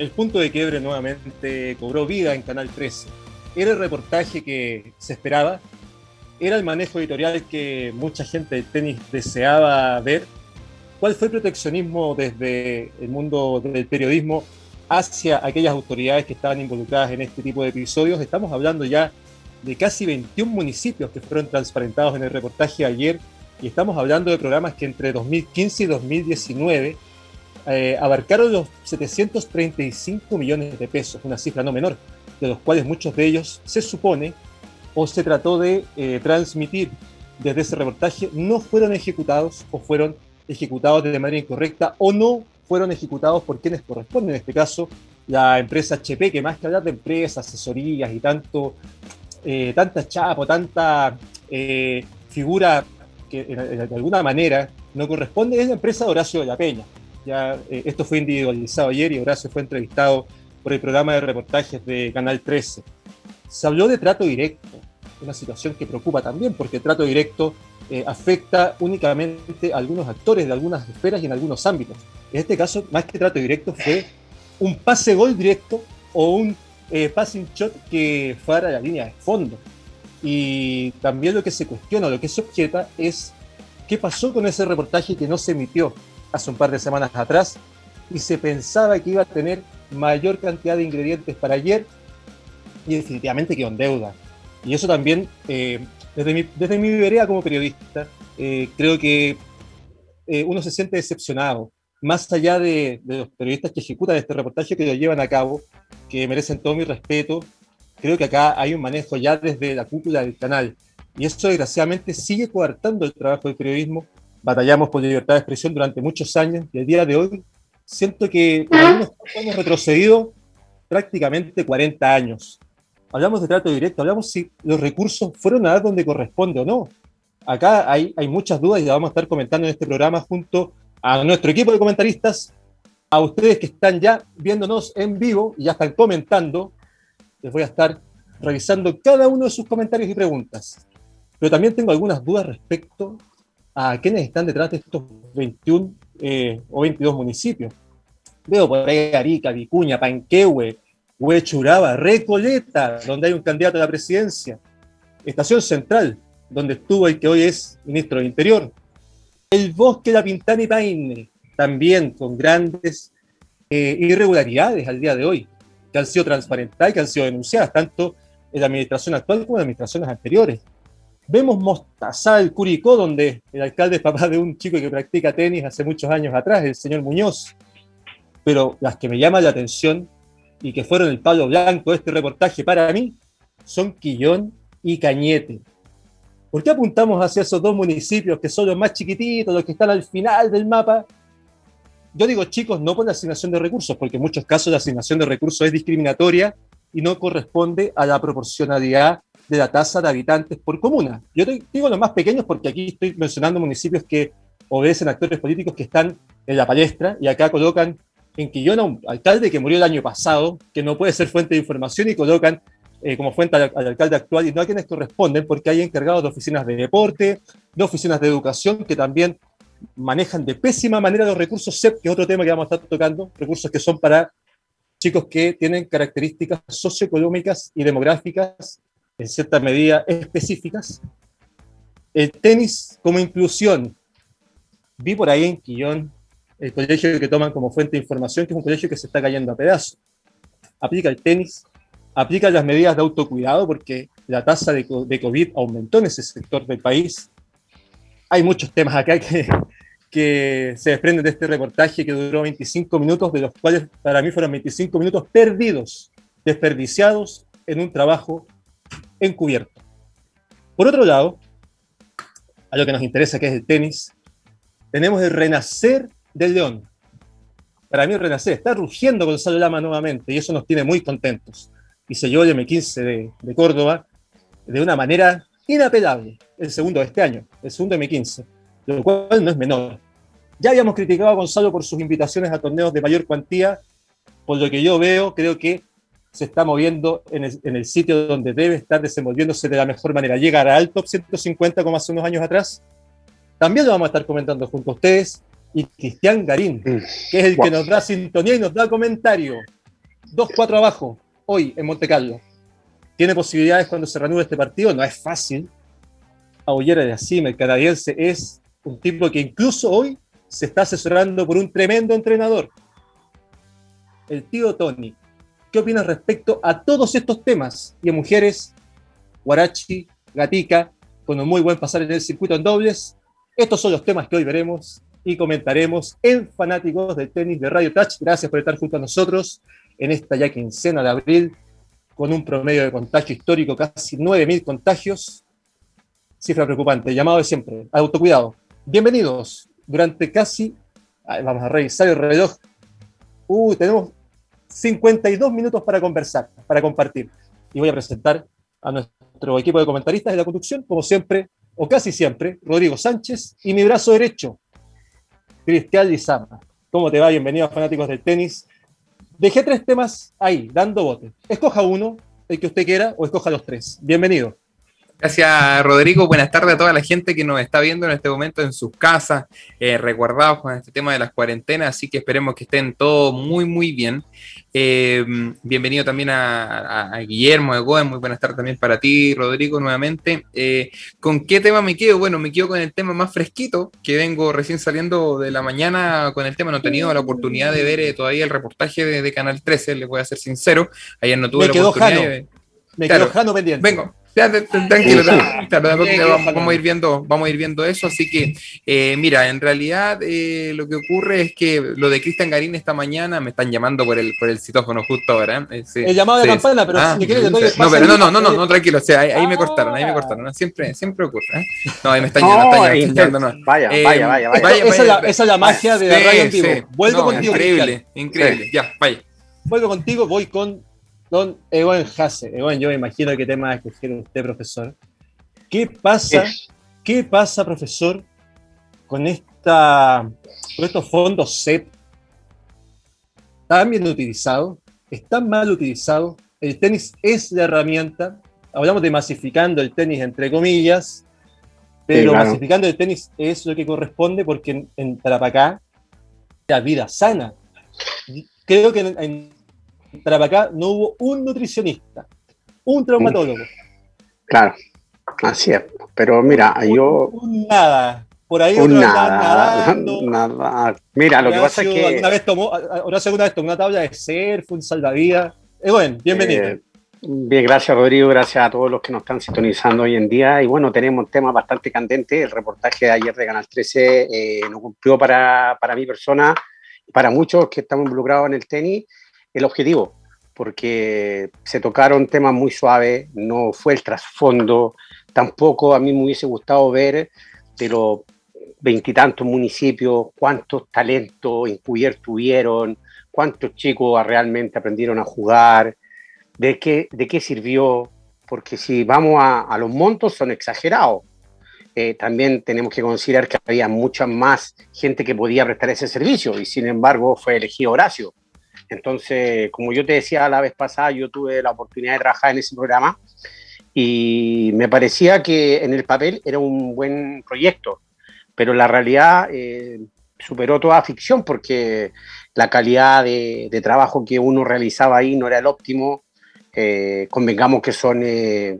El punto de quiebre nuevamente cobró vida en Canal 13. Era el reportaje que se esperaba, era el manejo editorial que mucha gente del tenis deseaba ver. ¿Cuál fue el proteccionismo desde el mundo del periodismo hacia aquellas autoridades que estaban involucradas en este tipo de episodios? Estamos hablando ya de casi 21 municipios que fueron transparentados en el reportaje ayer y estamos hablando de programas que entre 2015 y 2019 eh, abarcaron los 735 millones de pesos, una cifra no menor, de los cuales muchos de ellos se supone o se trató de eh, transmitir desde ese reportaje no fueron ejecutados o fueron ejecutados de manera incorrecta o no fueron ejecutados por quienes corresponden, en este caso la empresa HP, que más que hablar de empresas, asesorías y tanto, eh, tanta chapa, tanta eh, figura que de alguna manera no corresponde, es la empresa de Horacio de la Peña. Ya, esto fue individualizado ayer y Horacio fue entrevistado por el programa de reportajes de Canal 13. Se habló de trato directo, una situación que preocupa también, porque el trato directo eh, afecta únicamente a algunos actores de algunas esferas y en algunos ámbitos. En este caso, más que trato directo, fue un pase gol directo o un eh, passing shot que fuera a la línea de fondo. Y también lo que se cuestiona, lo que se objeta es qué pasó con ese reportaje que no se emitió hace un par de semanas atrás y se pensaba que iba a tener mayor cantidad de ingredientes para ayer y definitivamente quedó en deuda. Y eso también, eh, desde, mi, desde mi vereda como periodista, eh, creo que eh, uno se siente decepcionado, más allá de, de, los periodistas que ejecutan este reportaje, que lo llevan a cabo, que merecen todo mi respeto. Creo que acá hay un manejo ya desde la cúpula del canal. Y eso desgraciadamente sigue coartando el trabajo del periodismo. Batallamos por libertad de expresión durante muchos años y el día de hoy siento que hemos retrocedido prácticamente 40 años hablamos de trato directo, hablamos si los recursos fueron a dar donde corresponde o no. Acá hay, hay muchas dudas y las vamos a estar comentando en este programa junto a nuestro equipo de comentaristas, a ustedes que están ya viéndonos en vivo y ya están comentando. Les voy a estar revisando cada uno de sus comentarios y preguntas. Pero también tengo algunas dudas respecto a quienes están detrás de estos 21 eh, o 22 municipios. Veo por ahí Arica, Vicuña, Panquehue, Huechuraba, Recoleta, donde hay un candidato a la presidencia, Estación Central, donde estuvo el que hoy es ministro del Interior, el Bosque La Pintana y Paine, también con grandes eh, irregularidades al día de hoy, que han sido transparentadas y que han sido denunciadas, tanto en la administración actual como en las administraciones anteriores. Vemos Mostazal, Curicó, donde el alcalde es papá de un chico que practica tenis hace muchos años atrás, el señor Muñoz. Pero las que me llaman la atención y que fueron el palo blanco de este reportaje para mí, son Quillón y Cañete. ¿Por qué apuntamos hacia esos dos municipios que son los más chiquititos, los que están al final del mapa? Yo digo chicos, no por la asignación de recursos, porque en muchos casos la asignación de recursos es discriminatoria y no corresponde a la proporcionalidad de la tasa de habitantes por comuna. Yo digo los más pequeños porque aquí estoy mencionando municipios que obedecen a actores políticos que están en la palestra y acá colocan en Quillón a un alcalde que murió el año pasado, que no puede ser fuente de información y colocan eh, como fuente al, alcalde actual y no a quienes corresponden, porque hay encargados de oficinas de deporte, de oficinas de educación que también manejan de pésima manera los recursos CEP, que es otro tema que vamos a estar tocando, recursos que son para chicos que tienen características socioeconómicas y demográficas en cierta medida específicas. El tenis como inclusión. Vi por ahí en Quillón el colegio que toman como fuente de información, que es un colegio que se está cayendo a pedazos. Aplica el tenis, aplica las medidas de autocuidado porque la tasa de, COVID aumentó en ese sector del país. Hay muchos temas acá que, que se desprenden de este reportaje que duró 25 minutos, de los cuales para mí fueron 25 minutos perdidos, desperdiciados en un trabajo encubierto. Por otro lado, a lo que nos interesa, que es el tenis, tenemos el renacer del León. Para mí renacer, está rugiendo Gonzalo Lama nuevamente y eso nos tiene muy contentos. Y se llevó el M15 de, de Córdoba de una manera inapelable, el segundo de este año, el segundo M15, lo cual no es menor. Ya habíamos criticado a Gonzalo por sus invitaciones a torneos de mayor cuantía, por lo que yo veo, creo que se está moviendo en el, en el, sitio donde debe estar desenvolviéndose de la mejor manera. Llegará al top 150 como hace unos años atrás. También lo vamos a estar comentando junto a ustedes y Cristian Garín, mm. que es el que nos da sintonía y nos da comentario. 2-4 abajo, hoy en Monte Carlo. ¿Tiene posibilidades cuando se reanude este partido? No es fácil. Aullera de Asime, el canadiense, es un tipo que incluso hoy se está asesorando por un tremendo entrenador, el tío Tony. ¿Qué opinas respecto a todos estos temas? Y a mujeres, Guarachi, Gatica, con un muy buen pasar en el circuito en dobles. Estos son los temas que hoy veremos y comentaremos en Fanáticos del Tenis de Radio Touch. Gracias por estar junto a nosotros en esta ya quincena de abril, con un promedio de contagio histórico, casi 9.000 contagios. Cifra preocupante, llamado de siempre, autocuidado. Bienvenidos. Durante casi, vamos a revisar el reloj. Uh, tenemos 52 minutos para conversar, para compartir. Y voy a presentar a nuestro equipo de comentaristas de la conducción, como siempre, o casi siempre, Rodrigo Sánchez y mi brazo derecho, Cristian Lizama. ¿Cómo te va? Bienvenido Fanáticos del Tenis. Dejé tres temas ahí, dando bote. Escoja uno, el que usted quiera, o escoja los tres. Bienvenido. Gracias, Rodrigo. Buenas tardes a toda la gente que nos está viendo en este momento en sus casas, eh, recordados con este tema de las cuarentenas, así que esperemos que estén todos muy, muy bien. Eh, bienvenido también a, Guillermo de Goen, muy buenas tardes también para ti, Rodrigo, nuevamente. Eh, ¿Con qué tema me quedo? Bueno, me quedo con el tema más fresquito, que vengo recién saliendo de la mañana con el tema, no he tenido la oportunidad de ver todavía el reportaje de, Canal 13, les voy a ser sincero, ayer no tuve la oportunidad Me quedo Jano pendiente. Vengo, tranquilo, vamos, a ir viendo, vamos a ir viendo eso. Así que, eh, mira, en realidad eh, lo que ocurre es que lo de Cristian Garín esta mañana me están llamando por el, por el citófono justo ahora. ¿eh? el llamado de campana, pero ah, si quieres, no, pero no, no, no, no, no, tranquilo, o sea, ahí, me cortaron, ahí me cortaron. Siempre, siempre ocurre. No, ahí me están llamando. Vaya, vaya, vaya, vaya. Esa, es la, magia de la radio en vivo. Vuelvo contigo. Increíble, increíble. Ya, vaya. Vuelvo contigo, voy con Don Ewan Hase. Ewan, yo me imagino qué tema va a escoger usted, profesor. ¿Qué pasa, qué pasa, profesor, con, esta, con estos fondos CEP tan bien utilizados, están mal utilizados? El tenis es la herramienta, hablamos de masificando el tenis entre comillas, pero masificando el tenis es lo que corresponde porque en, en Tarapacá la vida sana. Creo que en acá no hubo un nutricionista, un traumatólogo. Claro, así es. Pero mira, yo. nada. Por ahí un nada, nada. Mira, lo que pasa es que. Una vez tomó, una segunda vez tomó una tabla de surf, un salvavidas. Eh, bueno, bienvenido. Eh, bien, gracias Rodrigo, gracias a todos los que nos están sintonizando hoy en día. Y bueno, tenemos un tema bastante candente. El reportaje de ayer de Canal 13 eh, no cumplió para, para mi persona, para muchos que estamos involucrados en el tenis el objetivo, porque se tocaron temas muy suaves, no fue el trasfondo, tampoco a mí me hubiese gustado ver de los veintitantos municipios cuántos talentos encubiertos tuvieron, cuántos chicos realmente aprendieron a jugar, de qué, de qué sirvió, porque si vamos a, los montos son exagerados. Eh, también tenemos que considerar que había mucha más gente que podía prestar ese servicio y sin embargo fue elegido Horacio. Entonces, como yo te decía la vez pasada, yo tuve la oportunidad de trabajar en ese programa y me parecía que en el papel era un buen proyecto, pero la realidad eh, superó toda ficción porque la calidad de, trabajo que uno realizaba ahí no era el óptimo. Eh, convengamos que son eh,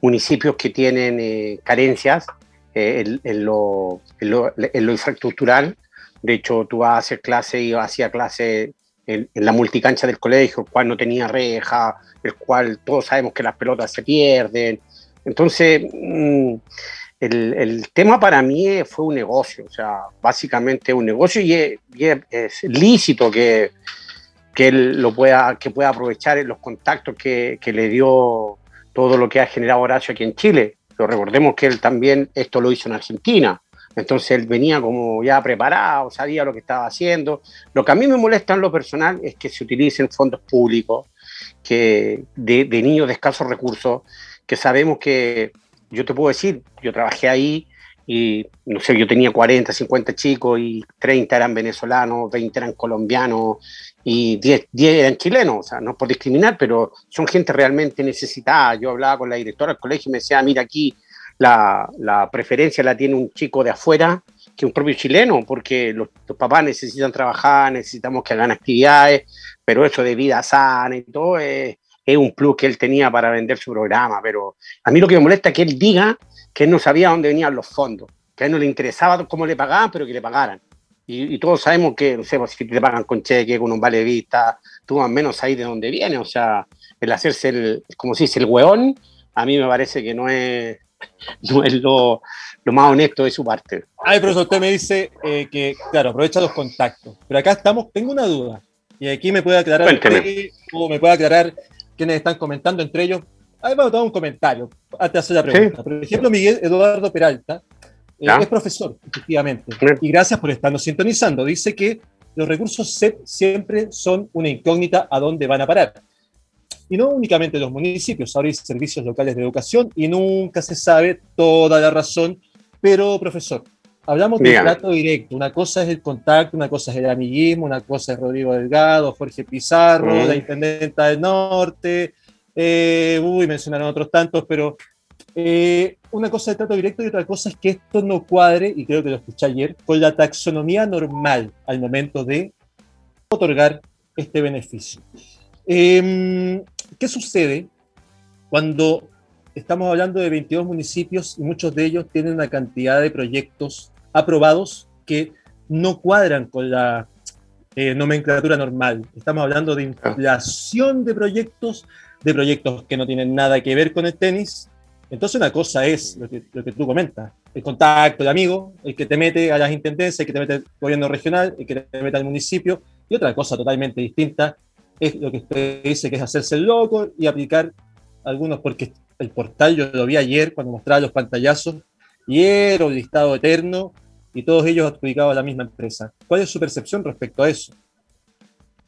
municipios que tienen carencias en, lo, en, infraestructural. De hecho, tú vas a hacer clase y hacía clase en, la multicancha del colegio, el cual no tenía reja, el cual todos sabemos que las pelotas se pierden. Entonces, mm, el, tema para mí fue un negocio, o sea, básicamente un negocio y es, lícito que, que él lo pueda, que pueda aprovechar los contactos que, que le dio todo lo que ha generado Horacio aquí en Chile. Pero recordemos que él también esto lo hizo en Argentina. Entonces él venía como ya preparado, sabía lo que estaba haciendo. Lo que a mí me molesta en lo personal es que se utilicen fondos públicos que de, niños de escasos recursos, que sabemos que, yo te puedo decir, yo trabajé ahí y no sé, yo tenía 40, 50 chicos y 30 eran venezolanos, 20 eran colombianos y 10, 10 eran chilenos, o sea, no por discriminar, pero son gente realmente necesitada. Yo hablaba con la directora del colegio y me decía, mira aquí, la, preferencia la tiene un chico de afuera que un propio chileno, porque los, papás necesitan trabajar, necesitamos que hagan actividades, pero eso de vida sana y todo es, un plus que él tenía para vender su programa. Pero a mí lo que me molesta es que él diga que él no sabía dónde venían los fondos, que a él no le interesaba cómo le pagaban, pero que le pagaran. Y, todos sabemos que, no sé, pues, si te pagan con cheque, con un vale de vista, tú más menos ahí de dónde viene. O sea, el hacerse el, como se dice, el hueón, a mí me parece que no es, no es lo, lo más honesto de su parte. Ay, profesor, usted me dice eh, que, claro, aprovecha los contactos. Pero acá estamos, tengo una duda. Y aquí me puede aclarar, o me puede aclarar quienes están comentando entre ellos. Ahí vamos a dar un comentario antes de hacer la pregunta. Por ejemplo, Miguel Eduardo Peralta eh, es profesor, efectivamente. Y gracias por estarnos sintonizando. Dice que los recursos SEP siempre son una incógnita a dónde van a parar. Y no únicamente los municipios, ahora hay servicios locales de educación y nunca se sabe toda la razón. Pero, profesor, hablamos de trato directo. Una cosa es el contacto, una cosa es el amiguismo, una cosa es Rodrigo Delgado, Jorge Pizarro, la intendenta del norte. Eh, uy, mencionaron otros tantos, pero eh, una cosa de trato directo y otra cosa es que esto no cuadre, y creo que lo escuché ayer, con la taxonomía normal al momento de otorgar este beneficio. Em, ¿Qué sucede cuando estamos hablando de 22 municipios y muchos de ellos tienen una cantidad de proyectos aprobados que no cuadran con la eh, nomenclatura normal? Estamos hablando de inflación de proyectos, de proyectos que no tienen nada que ver con el tenis, entonces una cosa es lo que, lo que tú comentas, el contacto, el amigo, el que te mete a las intendencias, el que te mete al gobierno regional, el que te mete al municipio, y otra cosa totalmente distinta es lo que usted dice que es hacerse el loco y aplicar algunos, porque el portal yo lo vi ayer cuando mostraba los pantallazos, y era un listado eterno, y todos ellos adjudicados a la misma empresa. ¿Cuál es su percepción respecto a eso?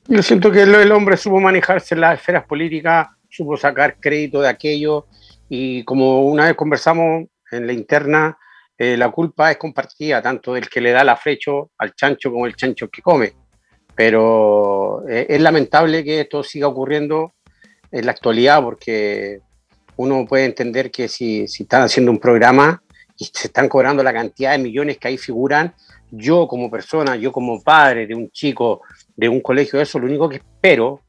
Yo siento que el hombre supo manejarse en las esferas políticas, supo sacar crédito de aquello, y como una vez conversamos en la interna, eh, la culpa es compartida, tanto del que le da la flecho al chancho como el chancho que come. Pero eh, es lamentable que esto siga ocurriendo en la actualidad porque uno puede entender que si, si están haciendo un programa y se están cobrando la cantidad de millones que ahí figuran, yo como persona, yo como padre de un chico de un colegio, eso lo único que espero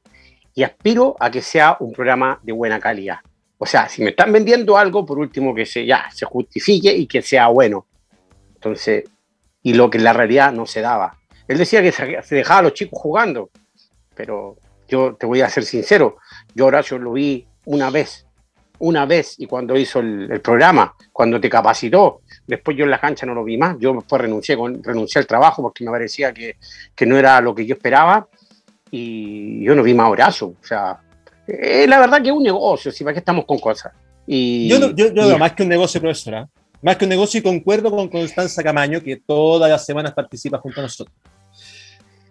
y aspiro a que sea un programa de buena calidad. O sea, si me están vendiendo algo, por último que se, ya, se justifique y que sea bueno. Entonces, y lo que en la realidad no se daba. Él decía que se dejaba a los chicos jugando, pero yo te voy a ser sincero, yo Horacio lo vi una vez, una vez, y cuando hizo el, programa, cuando te capacitó, después yo en la cancha no lo vi más, yo después renuncié, con, renuncié al trabajo porque me parecía que, que no era lo que yo esperaba, y yo no vi más Horacio, o sea, eh, la verdad que es un negocio, si para qué estamos con cosas. Y, yo, yo, yo más que un negocio, profesora, más que un negocio y concuerdo con Constanza Camaño, que todas las semanas participa junto a nosotros.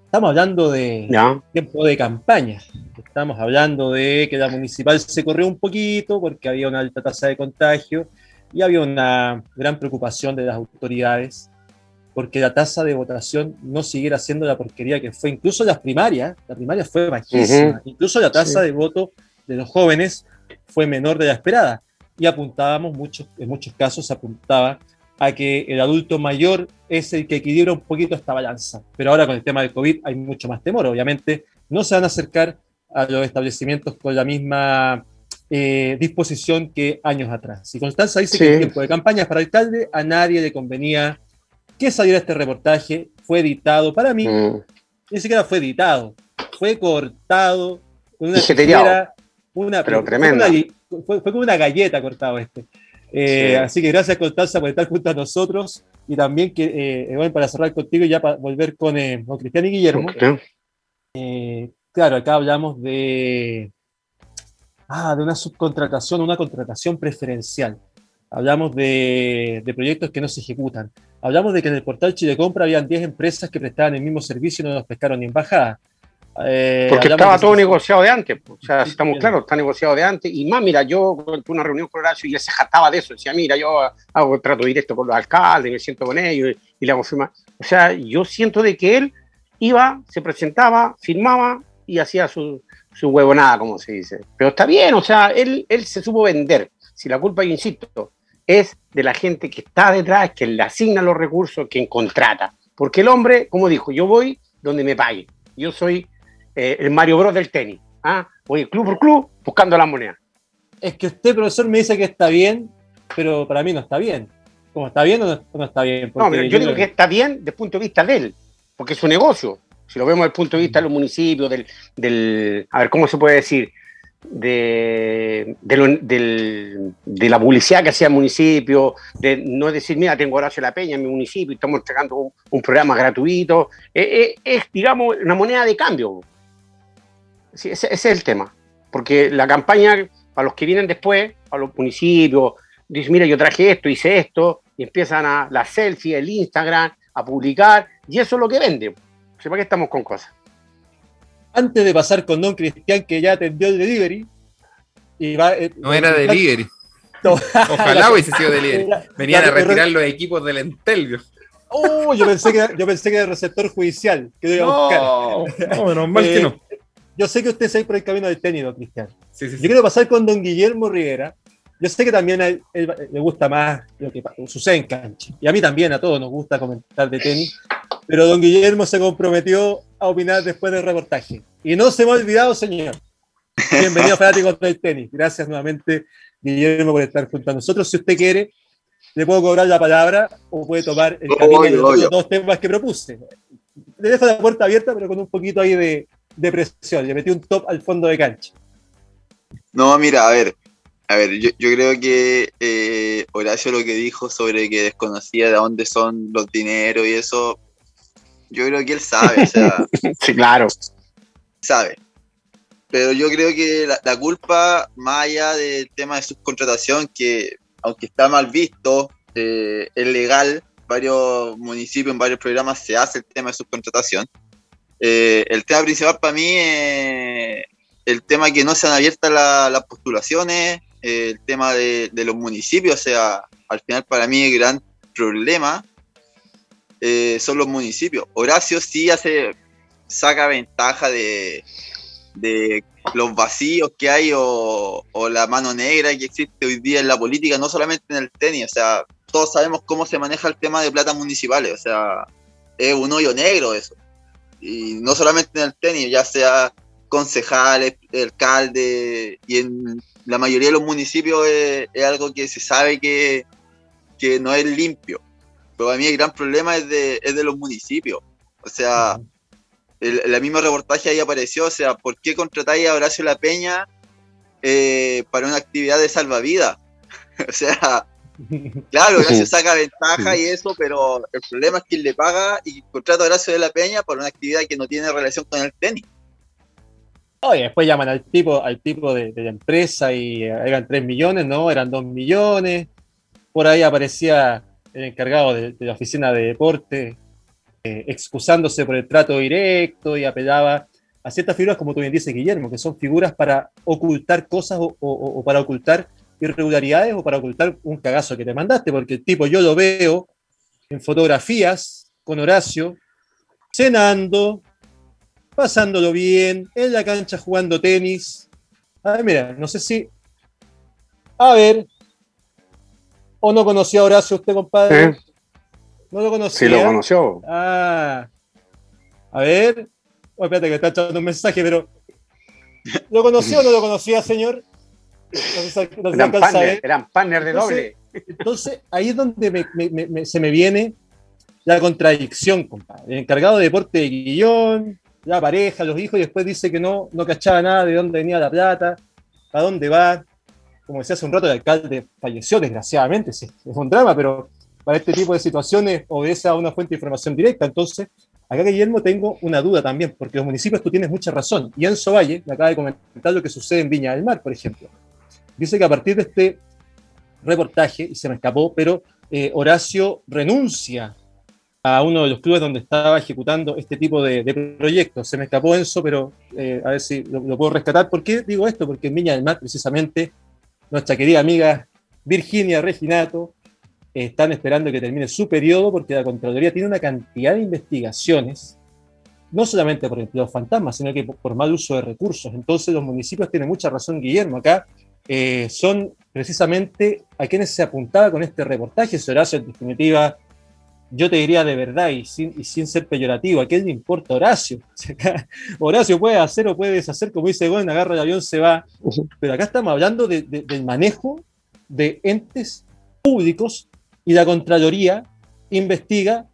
Estamos hablando de tiempo de campaña. Estamos hablando de que la municipal se corrió un poquito porque había una alta tasa de contagio y había una gran preocupación de las autoridades porque la tasa de votación no siguiera siendo la porquería que fue. Incluso las primarias, la primaria fue bajísima. Incluso la tasa de voto de los jóvenes fue menor de la esperada. Y apuntábamos, muchos, en muchos casos apuntaba a que el adulto mayor es el que equilibra un poquito esta balanza. Pero ahora con el tema del COVID hay mucho más temor. Obviamente no se van a acercar a los establecimientos con la misma eh, disposición que años atrás. Y Constanza dice que en tiempo de campaña para alcalde a nadie le convenía que saliera este reportaje, fue editado, para mí, mm. ni siquiera fue editado, fue cortado con una tijera, una, pero tremenda. Fue, como una galleta cortado este. Eh, así que gracias Constanza por estar junto a nosotros y también que eh, para cerrar contigo y ya para volver con, eh, Cristian y Guillermo. claro, acá hablamos de, ah, de una subcontratación, una contratación preferencial. Hablamos de, de proyectos que no se ejecutan. Hablamos de que en el portal Chile Compra habían 10 empresas que prestaban el mismo servicio y no nos pescaron ni embajada. Eh, Porque estaba todo negociado de antes, o sea, estamos claros, está negociado de antes. Y más, mira, yo tuve una reunión con Horacio y él se jataba de eso. Decía, mira, yo hago trato directo con los alcaldes, me siento con ellos y, le hago firma. O sea, yo siento de que él iba, se presentaba, firmaba y hacía su, su huevonada, como se dice. Pero está bien, o sea, él, él se supo vender. Si la culpa, yo insisto, es de la gente que está detrás, que le asigna los recursos, quien contrata. Porque el hombre, como dijo, yo voy donde me pague. Yo soy eh, el Mario Bros del tenis. ¿ah? Voy club por club buscando la moneda. Es que usted, profesor, me dice que está bien, pero para mí no está bien. ¿Cómo está bien o no, está bien? no, yo, yo digo que está bien desde el punto de vista de él, porque es su negocio. Si lo vemos desde el punto de vista de los municipios, del, del a ver, ¿cómo se puede decir? De, de, la publicidad que hacía el municipio, de no decir, mira, tengo Horacio La Peña en mi municipio y estamos entregando un, programa gratuito. Eh, eh, es, digamos, una moneda de cambio. Ese, ese, es el tema. Porque la campaña, para los que vienen después, a los municipios, dice, mira, yo traje esto, hice esto, y empiezan a la selfie, el Instagram, a publicar, y eso es lo que vende. ¿Para qué estamos con cosas? Antes de pasar con Don Cristian, que ya atendió el delivery, y va, eh, no era delivery. Ojalá hubiese sido delivery. Venían a retirar los equipos del Entel. Oh, yo pensé que, yo pensé que era el receptor judicial que iba a buscar. No, menos mal que no. Yo sé que usted se por el camino del tenis, don Cristian. Sí, sí, yo quiero pasar con don Guillermo Rivera. Yo sé que también a él, le gusta más lo que sucede en cancha. Y a mí también, a todos nos gusta comentar de tenis. Pero don Guillermo se comprometió a opinar después del reportaje. Y no se me ha olvidado, señor. Bienvenido, fanáticos del tenis. Gracias nuevamente, Guillermo, por estar junto a nosotros. Si usted quiere, le puedo cobrar la palabra o puede tomar el camino de los dos temas que propuse. Le dejo la puerta abierta, pero con un poquito ahí de, de presión. Le metí un top al fondo de cancha. No, mira, a ver, a ver, yo, creo que eh, Horacio lo que dijo sobre que desconocía de dónde son los dineros y eso, yo creo que él sabe, o sea. sí, claro. Sabe. Pero yo creo que la, culpa, más allá del tema de subcontratación, que aunque está mal visto, eh, es legal, varios municipios, en varios programas se hace el tema de subcontratación. Eh, el tema principal para mí es el tema que no se han abierto las postulaciones, el tema de, los municipios, o sea, al final para mí el gran problema eh, son los municipios. Horacio sí hace, saca ventaja de, los vacíos que hay o, la mano negra que existe hoy día en la política, no solamente en el tenis, o sea, todos sabemos cómo se maneja el tema de plata municipales, o sea, es un hoyo negro eso. Y no solamente en el tenis, ya sea concejales, alcalde, y en la mayoría de los municipios es, algo que se sabe que, no es limpio. Pero a mí el gran problema es de, los municipios. O sea, el, la misma reportaje ahí apareció, o sea, ¿por qué contratáis a Horacio La Peña eh, para una actividad de salvavidas? o sea, claro, Horacio saca ventaja y eso, pero el problema es que le paga y contrata a Horacio de La Peña para una actividad que no tiene relación con el tenis. Y después llaman al tipo, al tipo de, la empresa y eh, eran 3 millones, no, eran 2 millones. Por ahí aparecía el encargado de, la oficina de deporte eh, excusándose por el trato directo y apelaba a ciertas figuras, como tú bien dices, Guillermo, que son figuras para ocultar cosas o, para ocultar irregularidades o para ocultar un cagazo que te mandaste, porque el tipo yo lo veo en fotografías con Horacio cenando, pasándolo bien, en la cancha jugando tenis. A ver, mira, no sé si. A ver. ¿O no conocía a Horacio usted, compadre? ¿No lo conocía? Sí, lo conoció. Ah. A ver. Oh, espérate que está echando un mensaje, pero. ¿Lo conoció o no lo conocía, señor? Eran, partner, eran de doble. Entonces, ahí es donde se me viene la contradicción, compadre. El encargado de deporte de Guillón, la pareja, los hijos, y después dice que no, no cachaba nada de dónde venía la plata, para dónde va. Como decía hace un rato, el alcalde falleció, desgraciadamente, sí, es un drama, pero para este tipo de situaciones obedece a una fuente de información directa. Entonces, acá, Guillermo, tengo una duda también, porque los municipios tú tienes mucha razón. Y Enzo Valle me acaba de comentar lo que sucede en Viña del Mar, por ejemplo. Dice que a partir de este reportaje, y se me escapó, pero eh, Horacio renuncia a uno de los clubes donde estaba ejecutando este tipo de, proyectos. Se me escapó Enzo, pero eh, a ver si lo, puedo rescatar. ¿Por qué digo esto? Porque en Viña del Mar, precisamente, nuestra querida amiga Virginia Reginato eh, están esperando que termine su periodo porque la Contraloría tiene una cantidad de investigaciones, no solamente por empleos fantasmas, sino que por, mal uso de recursos. Entonces los municipios tienen mucha razón, Guillermo, acá eh, son precisamente a quienes se apuntaba con este reportaje. Ese Horacio, en definitiva, yo te diría de verdad y sin, sin ser peyorativo, ¿a qué le importa Horacio? Horacio puede hacer o puede deshacer, como dice Gwen, agarra el avión, se va. Pero acá estamos hablando del manejo de entes públicos y la Contraloría investiga,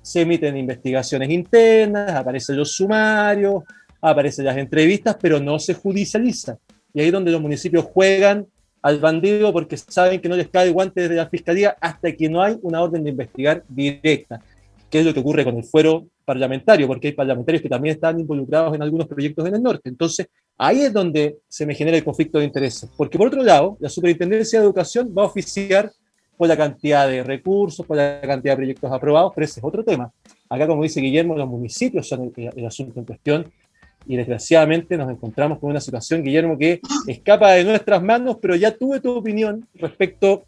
se emiten investigaciones internas, aparecen los sumarios, aparecen las entrevistas, pero no se judicializa. Y ahí es donde los municipios juegan al bandido porque saben que no les cae el guante desde la fiscalía hasta que no hay una orden de investigar directa, que es lo que ocurre con el fuero parlamentario, porque hay parlamentarios que también están involucrados en algunos proyectos en el norte. Entonces, ahí es donde se me genera el conflicto de intereses, porque por otro lado, la Superintendencia de Educación va a oficiar por la cantidad de recursos, por la cantidad de proyectos aprobados, pero ese es otro tema. Acá, como dice Guillermo, los municipios son el, asunto en cuestión y desgraciadamente nos encontramos con una situación, Guillermo, que escapa de nuestras manos, pero ya tuve tu opinión respecto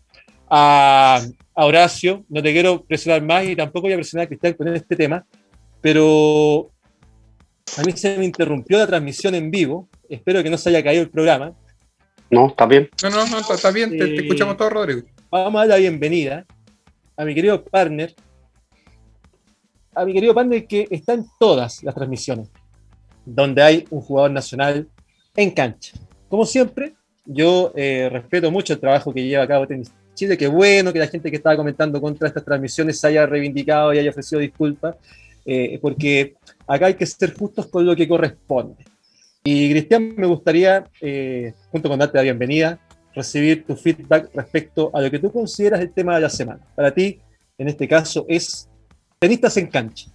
a, Horacio. No te quiero presionar más y tampoco voy a presionar a Cristian con este tema, pero a mí se me interrumpió la transmisión en vivo. Espero que no se haya caído el programa. No, está bien. No, no, no, está bien. te, eh, escuchamos todo, Rodrigo. Vamos a dar la bienvenida a mi querido partner, a mi querido partner que está en todas las transmisiones donde hay un jugador nacional en cancha. Como siempre, yo eh, respeto mucho el trabajo que lleva a cabo Tenis Chile, qué bueno que la gente que estaba comentando contra estas transmisiones se haya reivindicado y haya ofrecido disculpas, eh, porque acá hay que ser justos con lo que corresponde. Y Cristian, me gustaría, eh, junto con darte la bienvenida, recibir tu feedback respecto a lo que tú consideras el tema de la semana. Para ti, en este caso, es tenistas en cancha.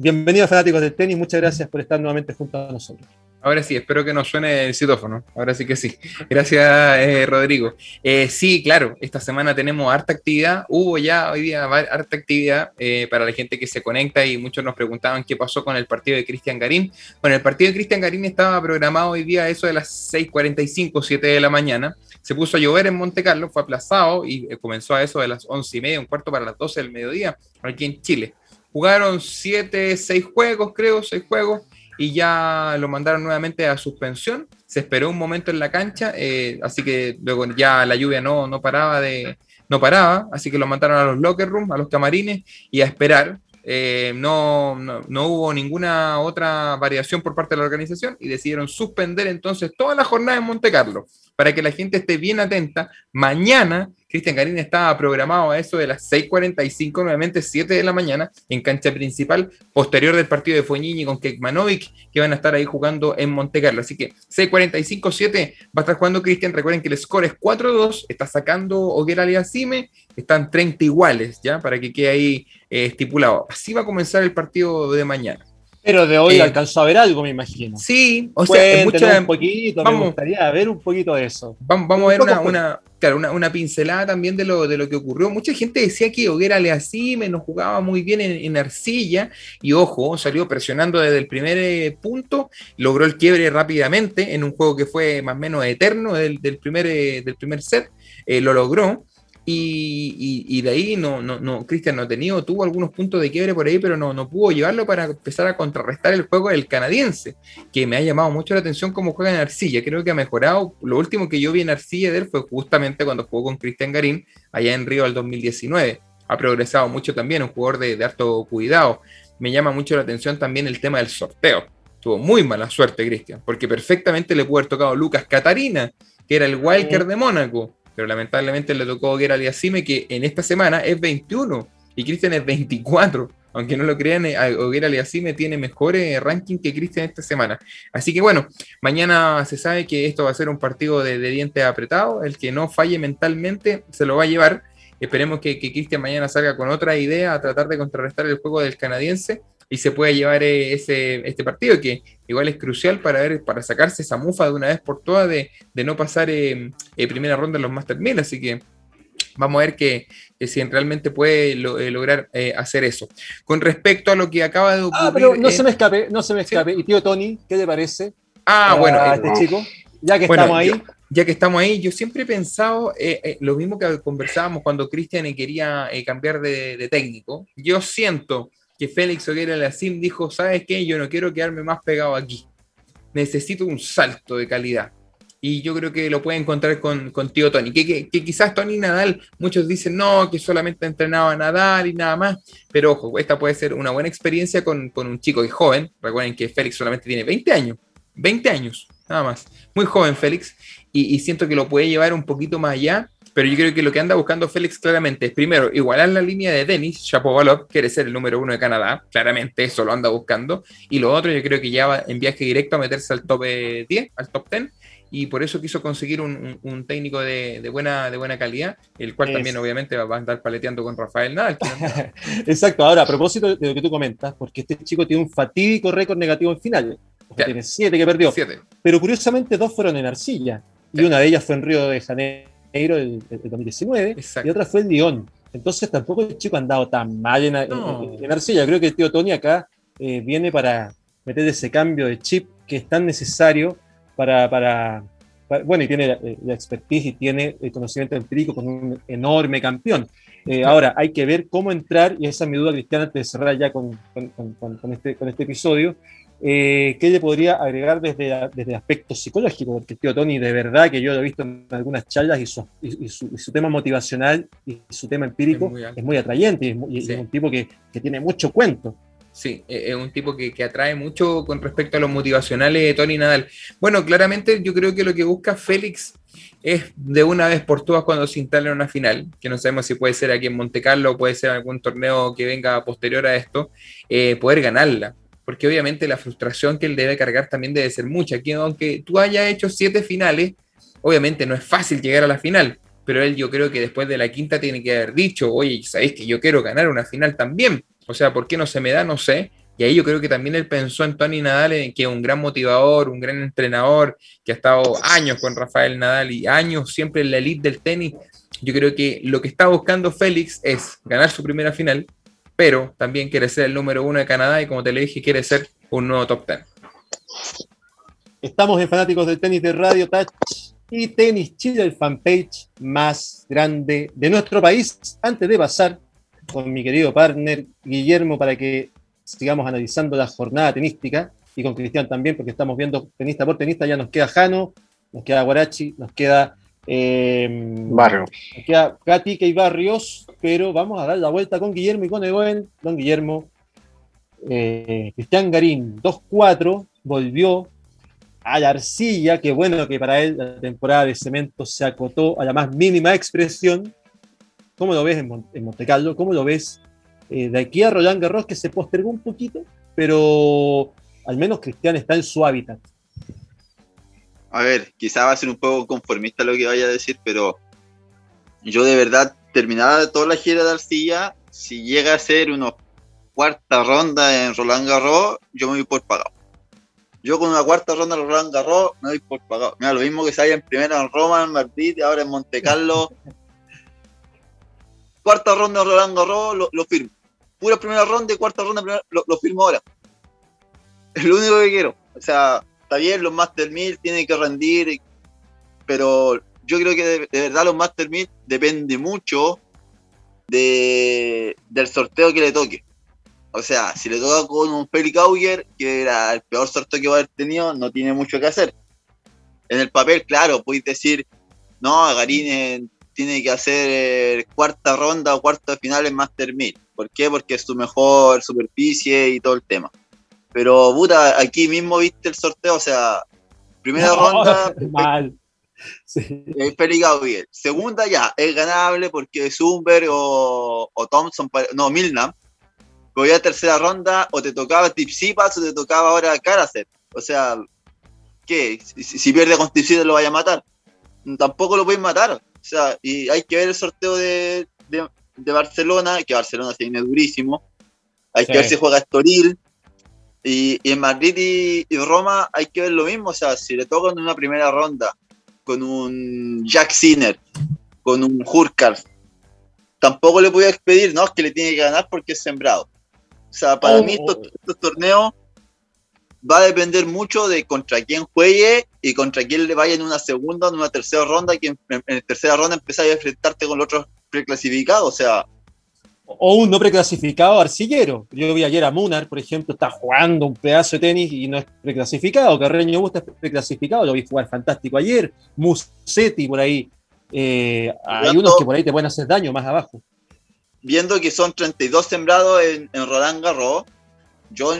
Bienvenidos fanáticos del tenis, muchas gracias por estar nuevamente junto a nosotros. Ahora sí, espero que nos suene el citófono. Ahora sí que sí. Gracias, eh, Rodrigo. Eh, sí, claro, esta semana tenemos harta actividad. Hubo ya hoy día harta actividad eh, para la gente que se conecta y muchos nos preguntaban qué pasó con el partido de Cristian Garín. Bueno, el partido de Cristian Garín estaba programado hoy día a eso de las 6:45, 7 de la mañana. Se puso a llover en Monte Carlo, fue aplazado y comenzó a eso de las 11 y media, un cuarto para las 12 del mediodía, aquí en Chile. Jugaron siete, seis juegos, creo, seis juegos, y ya lo mandaron nuevamente a suspensión. Se esperó un momento en la cancha, eh, así que luego ya la lluvia no, no paraba de, no paraba, así que lo mandaron a los locker rooms, a los camarines y a esperar. Eh, no, no, no, hubo ninguna otra variación por parte de la organización y decidieron suspender entonces toda la jornada en Monte Carlo para que la gente esté bien atenta. Mañana Cristian Garín estaba programado a eso de las 6:45, nuevamente 7 de la mañana, en cancha principal, posterior del partido de Foñini con Kekmanovic, que van a estar ahí jugando en Monte Carlo. Así que 6:45, 7 va a estar jugando Cristian. Recuerden que el score es 4-2, está sacando Oguera Aliacime, están 30 iguales, ¿ya? Para que quede ahí eh, estipulado. Así va a comenzar el partido de mañana. Pero de hoy eh, alcanzó a ver algo, me imagino. Sí, o sea, mucha, un poquito, vamos, me gustaría ver un poquito de eso. Vamos, vamos a ver una, una, claro, una, una, pincelada también de lo, de lo que ocurrió. Mucha gente decía que Hoguera Leacime no jugaba muy bien en, en, arcilla y ojo, salió presionando desde el primer eh, punto, logró el quiebre rápidamente en un juego que fue más o menos eterno del, del primer, eh, del primer set, lo logró y, de ahí no, no, no, Cristian no ha tenido, tuvo algunos puntos de quiebre por ahí, pero no, no pudo llevarlo para empezar a contrarrestar el juego del canadiense, que me ha llamado mucho la atención cómo juega en arcilla. Creo que ha mejorado. Lo último que yo vi en arcilla de él fue justamente cuando jugó con Cristian Garín allá en Río del 2019. Ha progresado mucho también, un jugador de, de harto cuidado. Me llama mucho la atención también el tema del sorteo. Tuvo muy mala suerte, Cristian, porque perfectamente le pudo haber tocado Lucas Catarina, que era el Walker de Mónaco pero lamentablemente le tocó a Oguera Aliasime, que en esta semana es 21 y Cristian es 24. Aunque no lo crean, eh, Oguera Aliasime tiene mejor ranking que Cristian esta semana. Así que bueno, mañana se sabe que esto va a ser un partido de, de dientes apretados. El que no falle mentalmente se lo va a llevar. Esperemos que, que Cristian mañana salga con otra idea a tratar de contrarrestar el juego del canadiense y se pueda llevar eh, ese, este partido, que igual es crucial para ver, para sacarse esa mufa de una vez por todas de, no pasar eh, eh, primera ronda en los Master 1000, así que vamos a ver que, si realmente puede lograr hacer eso. Con respecto a lo que acaba de ocurrir... Ah, pero no se me escape, no se me escape. Y tío Tony, ¿qué le parece? Ah, bueno. este chico, ya que estamos ahí. ya que estamos ahí, yo siempre he pensado lo mismo que conversábamos cuando Cristian quería cambiar de, de, técnico. Yo siento que Félix Oguera Sim dijo, ¿sabes qué? Yo no quiero quedarme más pegado aquí. Necesito un salto de calidad. y yo creo que lo puede encontrar con, con tío Tony. Que, quizás Tony Nadal, muchos dicen no, que solamente entrenaba a Nadal y nada más, pero ojo, esta puede ser una buena experiencia con, un chico que es joven. Recuerden que Félix solamente tiene 20 años, 20 años, nada más. Muy joven Félix, y, y siento que lo puede llevar un poquito más allá pero yo creo que lo que anda buscando Félix claramente es primero igualar la línea de Denis, Shapovalov, quiere ser el número uno de Canadá, claramente eso lo anda buscando, y lo otro yo creo que ya va en viaje directo a meterse al top 10, al top 10, y por eso quiso conseguir un, técnico de, buena, de buena calidad, el cual también obviamente va a andar paleteando con Rafael Nadal. Exacto, ahora a propósito de lo que tú comentas, porque este chico tiene un fatídico récord negativo en finales, tiene siete que perdió, siete. pero curiosamente dos fueron en arcilla, y una de ellas fue en Río de Janeiro el, 2019 y otra fue el Lyon. Entonces tampoco el chico ha andado tan mal en, Arcilla. Creo que el tío Tony acá eh, viene para meter ese cambio de chip que es tan necesario para, para, bueno, y tiene la, expertise y tiene el conocimiento empírico con un enorme campeón. Eh, ahora, hay que ver cómo entrar, y esa es mi duda, Cristiana, antes de cerrar ya con, con, este, con este episodio, eh, ¿qué le podría agregar desde, desde el aspecto psicológico? Porque el tío Tony, de verdad que yo lo he visto en algunas charlas y su, y su, tema motivacional y su tema empírico es muy, atrayente y es, un tipo que, que, tiene mucho cuento. Sí, e, es un tipo que, que, atrae mucho con respecto a los motivacionales de Tony Nadal. Bueno, claramente yo creo que lo que busca Félix es de una vez por todas cuando se instale en una final, que no sabemos si puede ser aquí en Monte Carlo o puede ser algún torneo que venga posterior a esto, eh, poder ganarla porque obviamente la frustración que él debe cargar también debe ser mucha. Que aunque tú hayas hecho siete finales, obviamente no es fácil llegar a la final, pero él yo creo que después de la quinta tiene que haber dicho, oye, ¿sabéis que yo quiero ganar una final también? O sea, ¿por qué no se me da? No sé. Y ahí yo creo que también él pensó en Tony Nadal, que es un gran motivador, un gran entrenador, que ha estado años con Rafael Nadal y años siempre en la elite del tenis. Yo creo que lo que está buscando Félix es ganar su primera final, pero también quiere ser el número uno de Canadá y como te le dije, quiere ser un nuevo top ten. Estamos en Fanáticos del Tenis de Radio Touch y Tenis Chile, el fanpage más grande de nuestro país. Antes de pasar con mi querido partner Guillermo para que sigamos analizando la jornada tenística y con Cristian también, porque estamos viendo tenista por tenista, ya nos queda Jano, nos queda Guarachi, nos queda Em, Barrio. Queda Katica y Barrios, pero vamos a dar la vuelta con Guillermo y con Egoen. Don Guillermo, eh, Cristian Garín, 2-4, volvió a la arcilla, que bueno que para él la temporada de cemento se acotó a la más mínima expresión. ¿Cómo lo ves en, Monte Montecarlo? ¿Cómo lo ves eh, de aquí a Roland Garros, que se postergó un poquito, pero al menos Cristian está en su hábitat? A ver, quizá va a ser un poco conformista lo que vaya a decir, pero yo de verdad, terminada toda la gira de arcilla, si llega a ser una cuarta ronda en Roland Garros, yo me voy por pagado. Yo con una cuarta ronda en Roland Garros me voy por pagado. Mira, lo mismo que se haya en primera en Roma, en Madrid ahora en Monte Carlo. cuarta ronda en Roland Garros, lo, firmo. Pura primera ronda y cuarta ronda lo, lo firmo ahora. Es lo único que quiero. O sea, está bien, los Master 1000 tienen que rendir, pero yo creo que de, verdad los Master 1000 depende mucho de, del sorteo que le toque. O sea, si le toca con un Felix Auger, que era el peor sorteo que va a haber tenido, no tiene mucho que hacer. En el papel, claro, puedes decir, no, Garín tiene que hacer cuarta ronda o cuarta final en Master 1000. ¿Por qué? Porque es su mejor superficie y todo el tema. Pero, puta, aquí mismo viste el sorteo, o sea, primera ronda. Mal. Sí. Félix Gabriel. Segunda ya, es ganable porque Zumber o, o Thompson, no, Milnam. Pero ya tercera ronda, o te tocaba Tipsipas o te tocaba ahora Karaset. O sea, ¿qué? Si, pierde con Tipsipas lo vaya a matar. Tampoco lo pueden matar. O sea, y hay que ver el sorteo de, de, Barcelona, que Barcelona se viene durísimo. Hay que ver si juega Estoril. Y, en Madrid y, Roma hay que ver lo mismo, o sea, si le tocan en una primera ronda con un Jack Sinner, con un Hurkar, tampoco le voy a expedir, no, es que le tiene que ganar porque es sembrado. O sea, para mí estos, oh. torneos va a depender mucho de contra quién juegue y contra quién le vaya en una segunda o en una tercera ronda, que en, en, tercera ronda empezás a enfrentarte con los otros preclasificados, o sea, O un no preclasificado arcillero. Yo vi ayer a Munar, por ejemplo, está jugando un pedazo de tenis y no es preclasificado. Carreño Busta es preclasificado, lo vi jugar fantástico ayer. Musetti por ahí. Eh, hay unos que por ahí te pueden hacer daño más abajo. Viendo que son 32 sembrados en, en Roland Garros, yo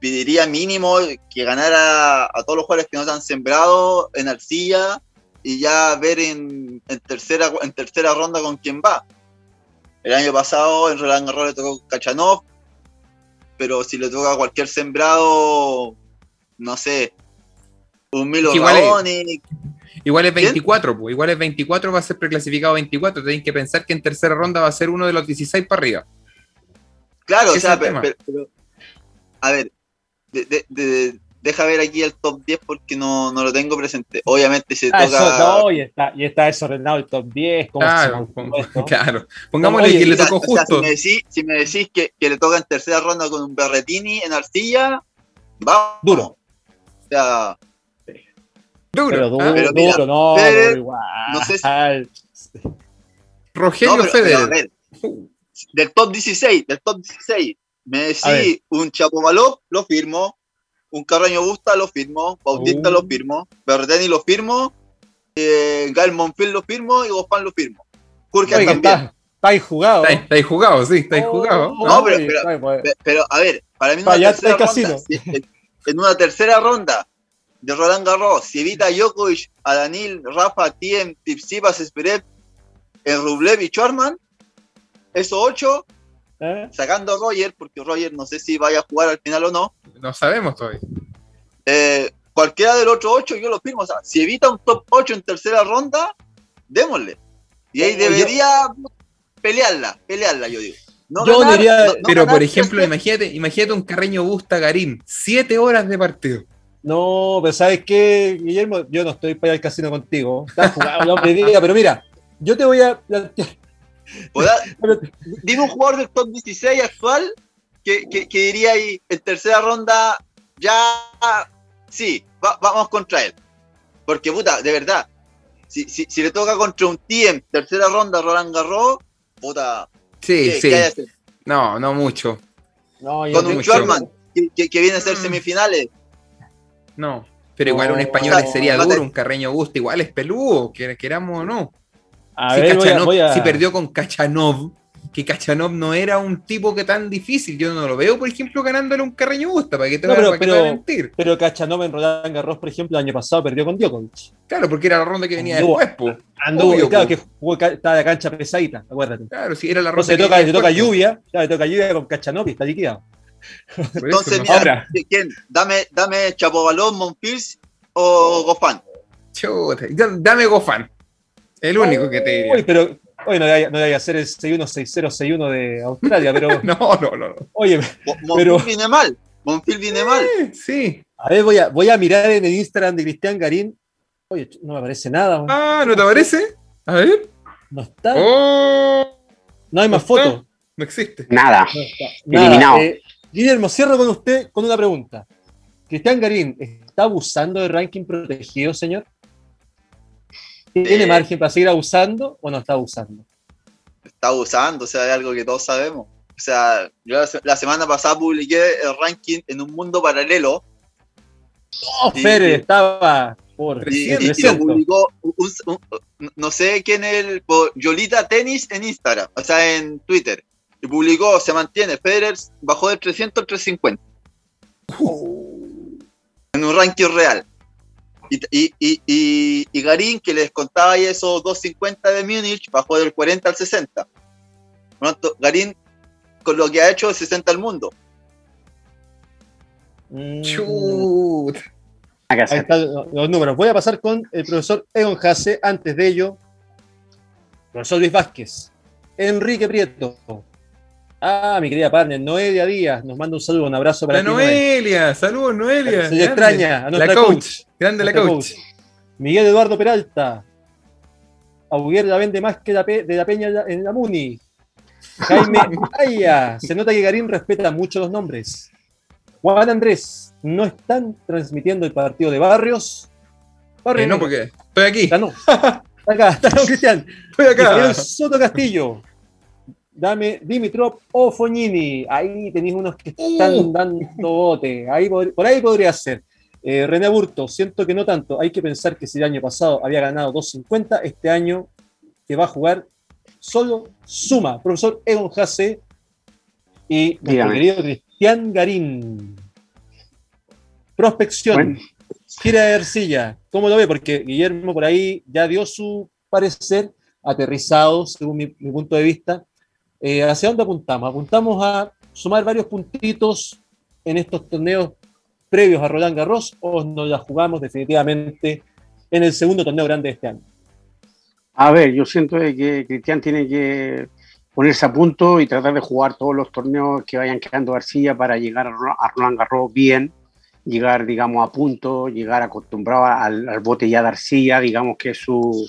pediría mínimo que ganara a todos los jugadores que no están sembrados en arcilla y ya ver en, tercera, en tercera ronda con quién va. El año pasado en Roland Garros le tocó Kachanov, pero si le toca a cualquier sembrado, no sé, un Milo igual es, igual es 24, pues, igual es 24, va a ser preclasificado 24. Tenéis que pensar que en tercera ronda va a ser uno de los 16 para arriba. Claro, o sea, pero, a ver, deja ver aquí el top 10 porque no, lo tengo presente. Obviamente se ah, toca. no, y está, y está desordenado el top 10. Claro, claro. Pongámosle que le tocó justo. si, me decís, que, le toca en tercera ronda con un Berretini en arcilla, va. Duro. O sea. Duro. Pero duro, pero duro, no, igual. No sé si... Rogelio Federer. del top 16, del top 16. Me decís un Chapo Balop, lo firmo. Un Carreño Busta, lo firmo. Bautista, lo uh. firmo. Berteni, lo firmo. Eh, Gael Monfil, lo firmo. Y Gozpan, lo firmo. Jorge también. Está, ahí jugado. Está, ahí jugado, sí, está ahí oh, jugado. no, pero, pero, a ver, para mí, una tercera ronda, en una tercera ronda de Roland Garros, si evita a Djokovic, a Danil, Rafa, Tiem, Tipsipas, Esperet, en Rublev y Schwarman, esos ocho ¿Eh? Sacando a Roger, porque Roger no sé si vaya a jugar al final o no. No sabemos todavía. Eh, cualquiera del otro 8 yo lo firmo. O sea, si evita un top 8 en tercera ronda, démosle. Y ahí debería pelearla, pelearla, yo digo. yo diría, pero por ejemplo, imagínate, imagínate un Carreño Busta Garín, 7 horas de partido. No, pero ¿sabes qué, Guillermo? Yo no estoy para ir al casino contigo. Estás jugando, pero mira, yo te voy a dime un jugador del top 16 actual que, diría ahí en tercera ronda, ya sí, vamos contra él. Porque puta, de verdad, si, si, le toca contra un TM tercera ronda Roland Garros, puta. Sí, sí. no, no mucho. Con un Sherman que, viene a ser mm. semifinales. No, pero igual un español sería duro, un carreño gusto, igual es peludo, queramos o no si, perdió con Kachanov, que Kachanov no era un tipo que tan difícil. Yo no lo veo, por ejemplo, ganándole un carreño gusta, para que te, pero, pero, mentir. Pero Kachanov en Roland Garros, por ejemplo, el año pasado perdió con Djokovic. Claro, porque era la ronda que venía después, pues. Anduvo, claro, que jugó, estaba de cancha pesadita, acuérdate. Claro, sí, era la ronda. Entonces le toca, le toca lluvia, claro, le toca lluvia con Kachanov y está liquidado. Entonces, mira, ¿quién? Dame, dame Chapovalón, Monfils o Gofán. Chuta, dame Gofán. El único que te diría. Uy, pero Oye, no debe, no ser el 616061 de Australia, pero. no, no, no. Oye, Monfil viene mal. Monfil viene mal. Sí. A ver, voy a, voy a mirar en el Instagram de Cristian Garín. Oye, no me aparece nada. Ah, ¿no te aparece? A ver. No está. Oh. no hay más fotos. No existe. Nada. Eliminado. Eh, Guillermo, cierro con usted con una pregunta. Cristian Garín, ¿está abusando de ranking protegido, señor? ¿Tiene margen para seguir abusando o no está abusando? Está abusando, o sea, es algo que todos sabemos. O sea, yo la semana pasada publiqué el ranking en un mundo paralelo. Oh, Pérez, estaba por y, publicó no sé quién es el Yolita Tenis en Instagram, o sea, en Twitter. Y publicó, se mantiene, Federer bajó del 300 al 350. En un ranking real. Y, y, y, Garín, que les contaba ahí esos 250 de Múnich, bajó del 40 al 60. Garín, con lo que ha hecho, 60 al mundo. Mm. Ahí están los números. Voy a pasar con el profesor Egon Hasse. Antes de ello, profesor Luis Vázquez, Enrique Prieto, Ah, mi querida partner, Noelia Díaz, nos manda un saludo, un abrazo para la Noelia, saludos Noelia. Se extraña, a nuestra la coach, grande la coach. Miguel Eduardo Peralta, la vende más que de la Peña en la Muni. Jaime Aya, se nota que Garín respeta mucho los nombres. Juan Andrés, ¿no están transmitiendo el partido de Barrios? Barrios no, porque estoy aquí. Está, no. está acá, está no, Cristian. Estoy acá. Soto Castillo. Dame Dimitrov o Fognini. Ahí tenéis unos que están uh. dando bote. Ahí, por ahí podría ser. Eh, René Burto, siento que no tanto. Hay que pensar que si el año pasado había ganado 2.50, este año que va a jugar solo suma. Profesor Egon Jase y nuestro querido Cristian Garín. Prospección. Gira de Ercilla, ¿cómo lo ve? Porque Guillermo por ahí ya dio su parecer aterrizado, según mi, punto de vista. Eh, ¿Hacia dónde apuntamos? Apuntamos a sumar varios puntitos en estos torneos previos a Roland Garros o nos la jugamos definitivamente en el segundo torneo grande de este año? A ver, yo siento que Cristian tiene que ponerse a punto y tratar de jugar todos los torneos que vayan quedando García para llegar a Roland Garros bien, llegar, digamos, a punto, llegar acostumbrado al, al bote ya de arcilla, digamos que es su,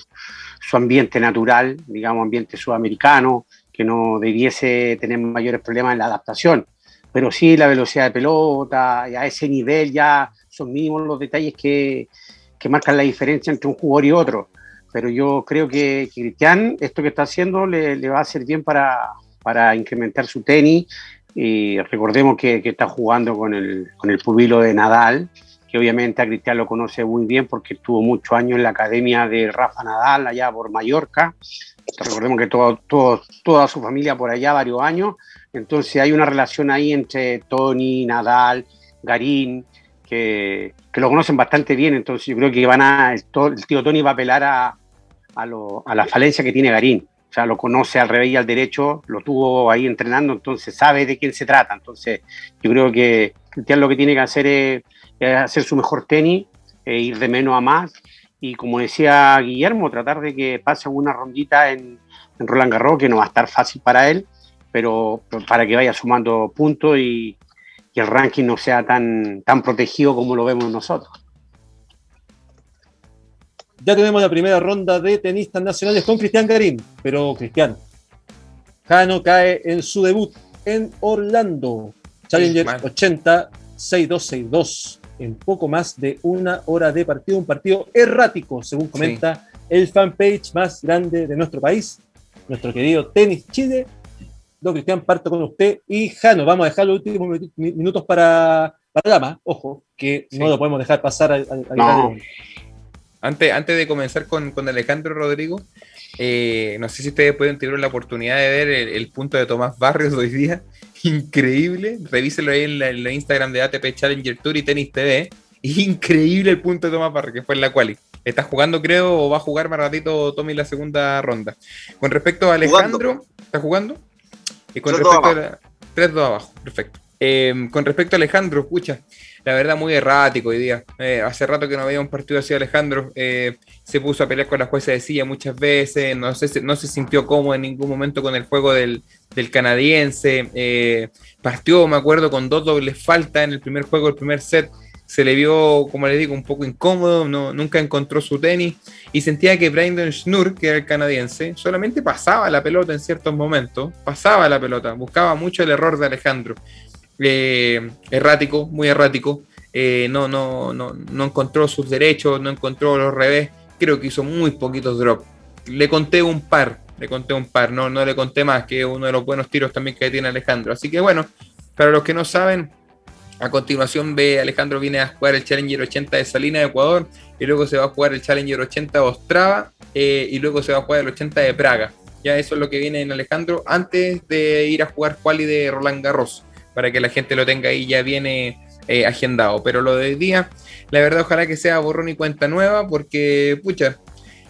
su ambiente natural, digamos, ambiente sudamericano, que no debiese tener mayores problemas en la adaptación. Pero sí la velocidad de pelota, a ese nivel ya son mínimos los detalles que, que marcan la diferencia entre un jugador y otro. Pero yo creo que, Cristian, esto que está haciendo le, va a hacer bien para, para incrementar su tenis. Y recordemos que, que está jugando con el, con el pubilo de Nadal, que obviamente a Cristian lo conoce muy bien porque estuvo muchos años en la academia de Rafa Nadal, allá por Mallorca. Recordemos que todo, todo, toda su familia por allá varios años. Entonces hay una relación ahí entre Tony, Nadal, Garín, que, que lo conocen bastante bien. Entonces yo creo que van a, el, tío Tony va a apelar a, a, lo, a la falencia que tiene Garín. O sea, lo conoce al revés y al derecho, lo tuvo ahí entrenando, entonces sabe de quién se trata. Entonces, yo creo que Cristian lo que tiene que hacer es hacer su mejor tenis, e ir de menos a más. Y como decía Guillermo, tratar de que pase una rondita en, Roland Garros, que no va a estar fácil para él, pero, para que vaya sumando puntos y, el ranking no sea tan, tan protegido como lo vemos nosotros. Ya tenemos la primera ronda de tenistas nacionales con Cristian Garín, pero Cristian, Jano cae en su debut en Orlando. Challenger 80 6262 en poco más de una hora de partido, un partido errático, según comenta el fanpage más grande de nuestro país, nuestro querido Tenis Chile. Don Cristian, parto con usted y Jano, vamos a dejar los últimos minutos para, para Dama, ojo, que no lo podemos dejar pasar al, antes, antes de comenzar con, Alejandro Rodrigo, eh, no sé si ustedes pueden tener la oportunidad de ver el, punto de Tomás Barrios hoy día, increíble. Revíselo ahí en la, Instagram de ATP Challenger Tour y Tenis TV. Increíble el punto de Tomás Barrios, que fue en la quali. Está jugando, creo, o va a jugar más ratito Tommy la segunda ronda. Con respecto a Alejandro, ¿está jugando? Y con respecto a 3-2 abajo, perfecto. Em, con respecto a Alejandro, escucha, la verdad muy errático hoy día. Eh, hace rato que no veía un partido así Alejandro. Eh, se puso a pelear con la jueza de silla muchas veces, no, no se sintió cómodo en ningún momento con el juego del, del canadiense. Eh, partió, me acuerdo, con dos dobles faltas en el primer juego, el primer set. Se le vio, como le digo, un poco incómodo, no, nunca encontró su tenis y sentía que Brandon Schnur, que era el canadiense, solamente pasaba la pelota en ciertos momentos, pasaba la pelota, buscaba mucho el error de Alejandro. Eh, errático, muy errático, eh, no, no, no, no encontró sus derechos, no encontró los revés, creo que hizo muy poquitos drops. Le conté un par, le conté un par, no, no le conté más, que uno de los buenos tiros también que tiene Alejandro. Así que bueno, para los que no saben, a continuación ve Alejandro viene a jugar el Challenger 80 de Salina de Ecuador y luego se va a jugar el Challenger 80 de Ostrava eh, y luego se va a jugar el 80 de Praga. Ya eso es lo que viene en Alejandro antes de ir a jugar quali de Roland Garros, para que la gente lo tenga ahí ya viene eh, agendado. Pero lo de día, la verdad ojalá que sea borrón y cuenta nueva porque, pucha,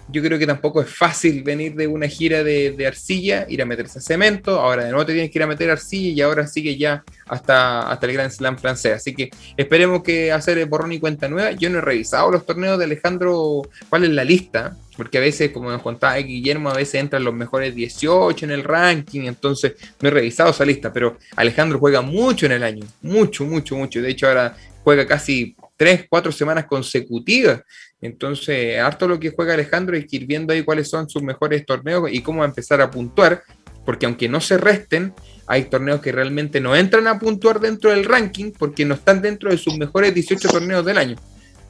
yo creo que tampoco es fácil venir de una gira de, arcilla, ir a meterse a cemento, ahora de nuevo te tienes que ir a meter arcilla y ahora sigue ya hasta, hasta el Grand Slam francés. Así que esperemos que hacer el borrón y cuenta nueva. Yo no he revisado los torneos de Alejandro, cuál es la lista, porque a veces, como nos contaba Guillermo, a veces entran los mejores 18 en el ranking, entonces no he revisado esa lista, pero Alejandro juega mucho en el año, mucho, mucho, mucho. De hecho, ahora juega casi tres, cuatro semanas consecutivas. Entonces, harto lo que juega Alejandro y que ir viendo ahí cuáles son sus mejores torneos y cómo empezar a puntuar, porque aunque no se resten, hay torneos que realmente no entran a puntuar dentro del ranking porque no están dentro de sus mejores 18 torneos del año.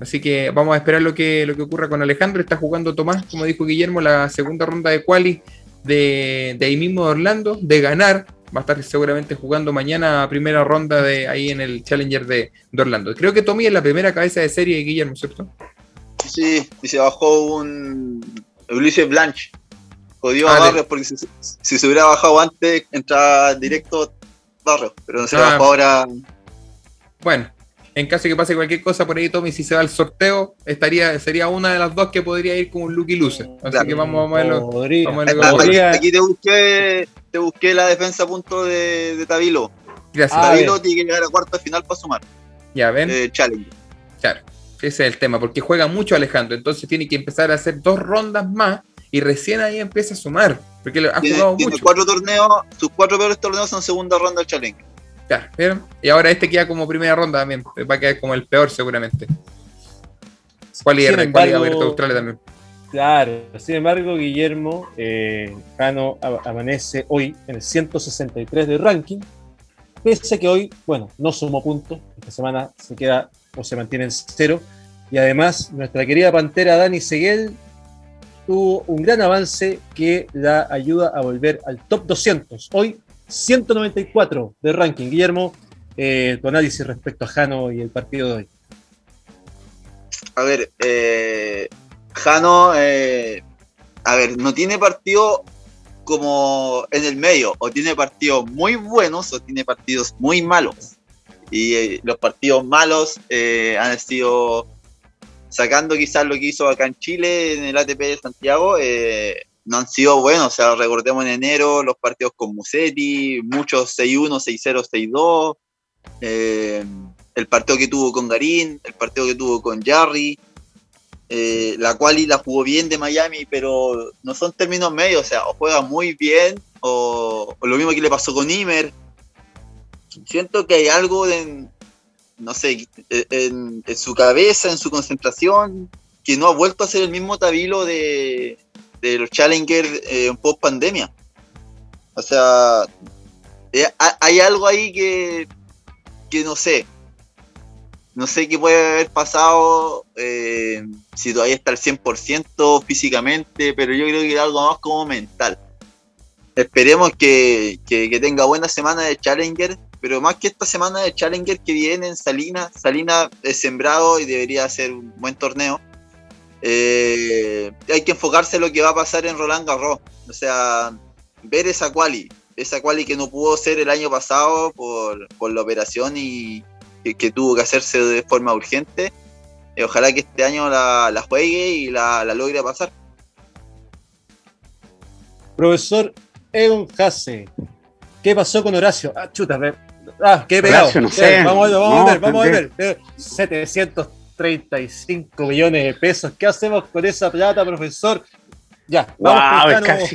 Así que vamos a esperar lo que, lo que ocurra con Alejandro. Está jugando Tomás, como dijo Guillermo, la segunda ronda de quali de, de ahí mismo de Orlando, de ganar. Va a estar seguramente jugando mañana primera ronda de ahí en el Challenger de, de Orlando. Creo que Tommy es la primera cabeza de serie de Guillermo, ¿cierto? Sí, y se bajó un Ulises Blanche. Jodió Ah, a Barrios porque si, si se hubiera bajado antes, entraba directo Barrios. Pero no se Ah. bajó ahora. Bueno, en caso de que pase cualquier cosa por ahí, Tommy, si se va al sorteo, estaría, sería una de las dos que podría ir con un Lucky Loser. Así Claro. que vamos, vamos a verlo. Podría. vamos a verlo que Podría- Aquí te busqué, te busqué la defensa a punto de, de Tabilo. Gracias. Ah, Tabilo tiene que llegar a cuarto de final para sumar. ya ven, Eh, challenge. claro. Ese es el tema, porque juega mucho Alejandro, entonces tiene que empezar a hacer dos rondas más y recién ahí empieza a sumar, porque le- ha Tiene, jugado tiene mucho. cuatro torneos, sus cuatro peores torneos son segunda ronda del challenge. ¿Vieron? Y ahora este queda como primera ronda también, va a quedar como el peor seguramente. ¿Cuál IR? ¿Cuál embargo- Australia también? Claro, sin embargo, Guillermo eh, Jano amanece hoy en el 163 del ranking, pese a que hoy, bueno, no sumó puntos, esta semana se queda o se mantiene en cero, y además nuestra querida pantera Dani Seguel tuvo un gran avance que la ayuda a volver al top 200. Hoy 194 de ranking. Guillermo, eh, tu análisis respecto a Jano y el partido de hoy. A ver, eh, Jano, eh, a ver, no tiene partido como en el medio, o tiene partidos muy buenos o tiene partidos muy malos. Y eh, los partidos malos eh, han sido sacando quizás lo que hizo acá en Chile en el ATP de Santiago, no han sido buenos. O sea, recordemos en enero los partidos con Musetti, muchos 6-1, 6-0, 6-2. eh, el partido que tuvo con Garín, el partido que tuvo con Jarry. eh, la quali la jugó bien de Miami, pero no son términos medios. O sea, o juega muy bien, o, o lo mismo que le pasó con Imer. Siento que hay algo en, no sé, en, en su cabeza, en su concentración, que no ha vuelto a ser el mismo Tabilo de, de los Challenger eh, post pandemia. O sea, eh, ha- hay algo ahí que, que no sé. No sé qué puede haber pasado, eh, si todavía está al 100% físicamente, pero yo creo que es algo más como mental. Esperemos que, que- que tenga buena semana de Challenger, pero más que esta semana de Challenger que viene en Salinas, Salinas es sembrado y debería ser un buen torneo. Eh, hay que enfocarse en lo que va a pasar en Roland Garros. O sea, ver esa quali, esa quali que no pudo ser el año pasado por, la operación y que, tuvo que hacerse de forma urgente. Eh, ojalá que este año la, juegue y la, logre pasar. Profesor Egon Hase, ¿qué pasó con Horacio? Ah, chuta, ah, qué pegado. Vamos a ver, vamos a ver, vamos a ver. 35 millones de pesos. ¿Qué hacemos con esa plata, profesor? Ya,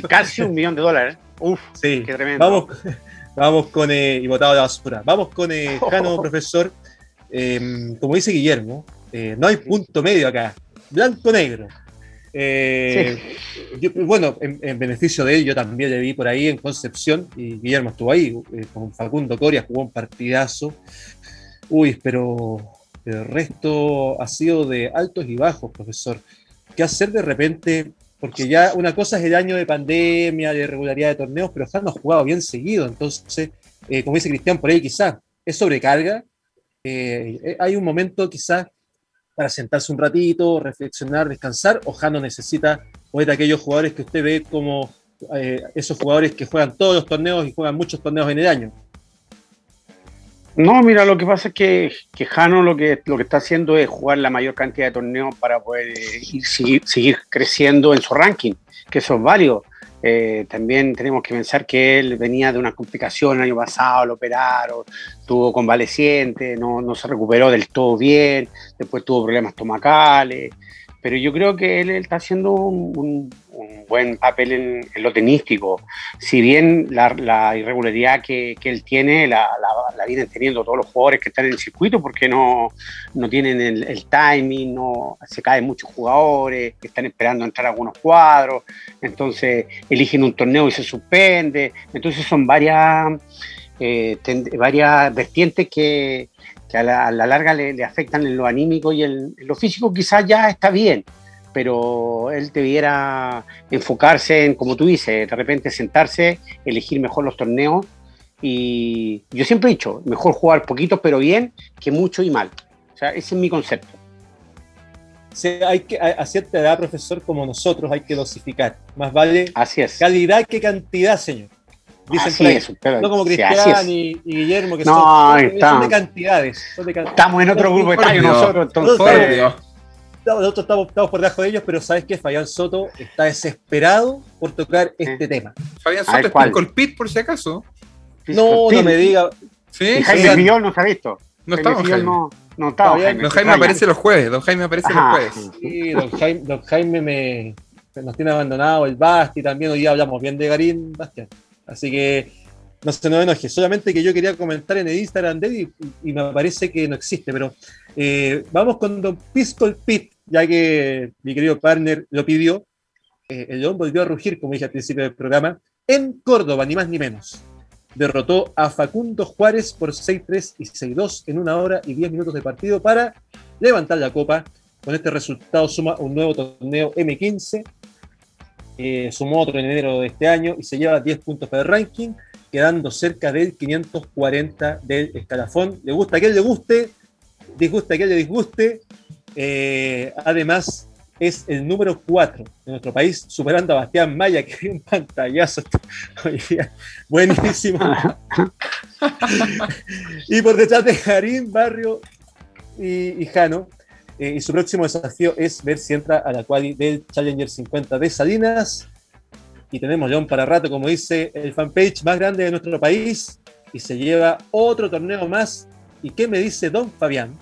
casi, un millón de dólares. ¿eh? Uf, sí, qué tremendo. Vamos, vamos con, eh, y botado la basura, vamos con eh, Jano, oh. profesor. Em, como dice Guillermo, eh, no hay punto medio acá, blanco-negro. Eh, bueno, en, en, beneficio de él, yo también le vi por ahí en Concepción y Guillermo estuvo ahí con Facundo Coria, jugó un partidazo. Uy, pero el resto ha sido de altos y bajos, profesor. ¿Qué hacer de repente? Porque ya una cosa es el año de pandemia, de irregularidad de torneos, pero Fran no ha jugado bien seguido. Entonces, eh, como dice Cristian por ahí, quizás es sobrecarga. Eh, hay un momento quizás para sentarse un ratito, reflexionar, descansar, o Jano necesita, o de aquellos jugadores que usted ve como eh, esos jugadores que juegan todos los torneos y juegan muchos torneos en el año. No, mira, lo que pasa es que, que Jano lo que, lo que está haciendo es jugar la mayor cantidad de torneos para poder eh, ir- seguir, creciendo en su ranking, que eso es válido. Eh, también tenemos que pensar que él venía de una complicación el año pasado, lo operaron, tuvo convaleciente, no, no se recuperó del todo bien, después tuvo problemas estomacales, pero yo creo que él, está haciendo un- un buen papel en, lo tenístico. Si bien la, la irregularidad que, él tiene la, vienen teniendo todos los jugadores que están en el circuito porque no, no tienen el, timing, no, se caen muchos jugadores, están esperando entrar a algunos cuadros, entonces eligen un torneo y se suspende. Entonces son varias, eh, varias vertientes que, a, la, a la larga le, le afectan en lo anímico y en, en lo físico quizás ya está bien, pero él debiera enfocarse en, como tú dices, de repente sentarse, elegir mejor los torneos. Y yo siempre he dicho, mejor jugar poquito pero bien que mucho y mal. O sea, ese es mi concepto. hay que, a, cierta edad, profesor, como nosotros, hay que dosificar. Más vale Así es. calidad que cantidad, señor. Dicen así es, no como Cristian y, Guillermo, que no, son, de cantidades, Estamos en otro grupo etario nosotros, entonces nosotros estamos, por debajo de ellos, pero ¿sabes qué? Fabián Soto está desesperado por tocar este tema. Fabián Soto es con Colpit, por si acaso. No, no me diga. Sí, Jaime Fillol no se ha visto. No está Jaime. No, no está Jaime. Don Jaime aparece los jueves. Don Jaime aparece los jueves. Sí, don Jaime, don Jaime me, nos tiene abandonado. El Basti también. Hoy día hablamos bien de Garín, Bastián. Así que no se nos enoje. Solamente que yo quería comentar en el Instagram de él y, me parece que no existe. Pero eh, vamos con Don Piscol Pit ya que mi querido partner lo pidió, eh, el León volvió a rugir, como dije al principio del programa, en Córdoba, ni más ni menos. Derrotó a Facundo Juárez por 6-3 y 6-2 en una hora y 10 minutos de partido para levantar la copa. Con este resultado suma un nuevo torneo M15, eh, sumó otro en enero de este año y se lleva 10 puntos para el ranking, quedando cerca del 540 del escalafón. Le gusta a quien le guste, disgusta a quien le disguste, eh, además, es el número 4 de nuestro país, superando a Bastián Maya, que dio un pantallazo Buenísimo. y por detrás de Jarín, Barrio y, Jano. Eh, y su próximo desafío es ver si entra a la quali del Challenger 50 de Salinas. Y tenemos León para rato, como dice el fanpage más grande de nuestro país. Y se lleva otro torneo más. ¿Y qué me dice Don Fabián?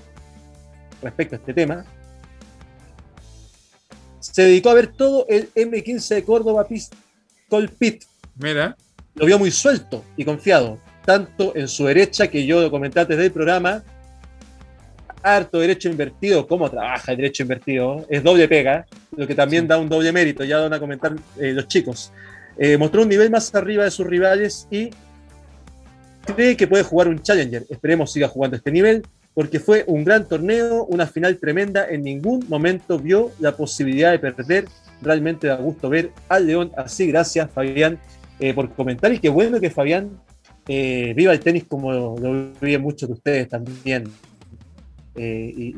Respecto a este tema, se dedicó a ver todo el M15 de Córdoba Pistol Pit. Mira. Lo vio muy suelto y confiado, tanto en su derecha, que yo lo comenté antes del programa, harto derecho invertido, cómo trabaja el derecho invertido, es doble pega, lo que también da un doble mérito, ya van a comentar eh, los chicos. Eh, mostró un nivel más arriba de sus rivales y cree que puede jugar un Challenger. Esperemos siga jugando este nivel porque fue un gran torneo, una final tremenda, en ningún momento vio la posibilidad de perder, realmente da gusto ver al León así, gracias Fabián eh, por comentar y qué bueno que Fabián eh, viva el tenis como lo, viven muchos de ustedes también. Eh, y,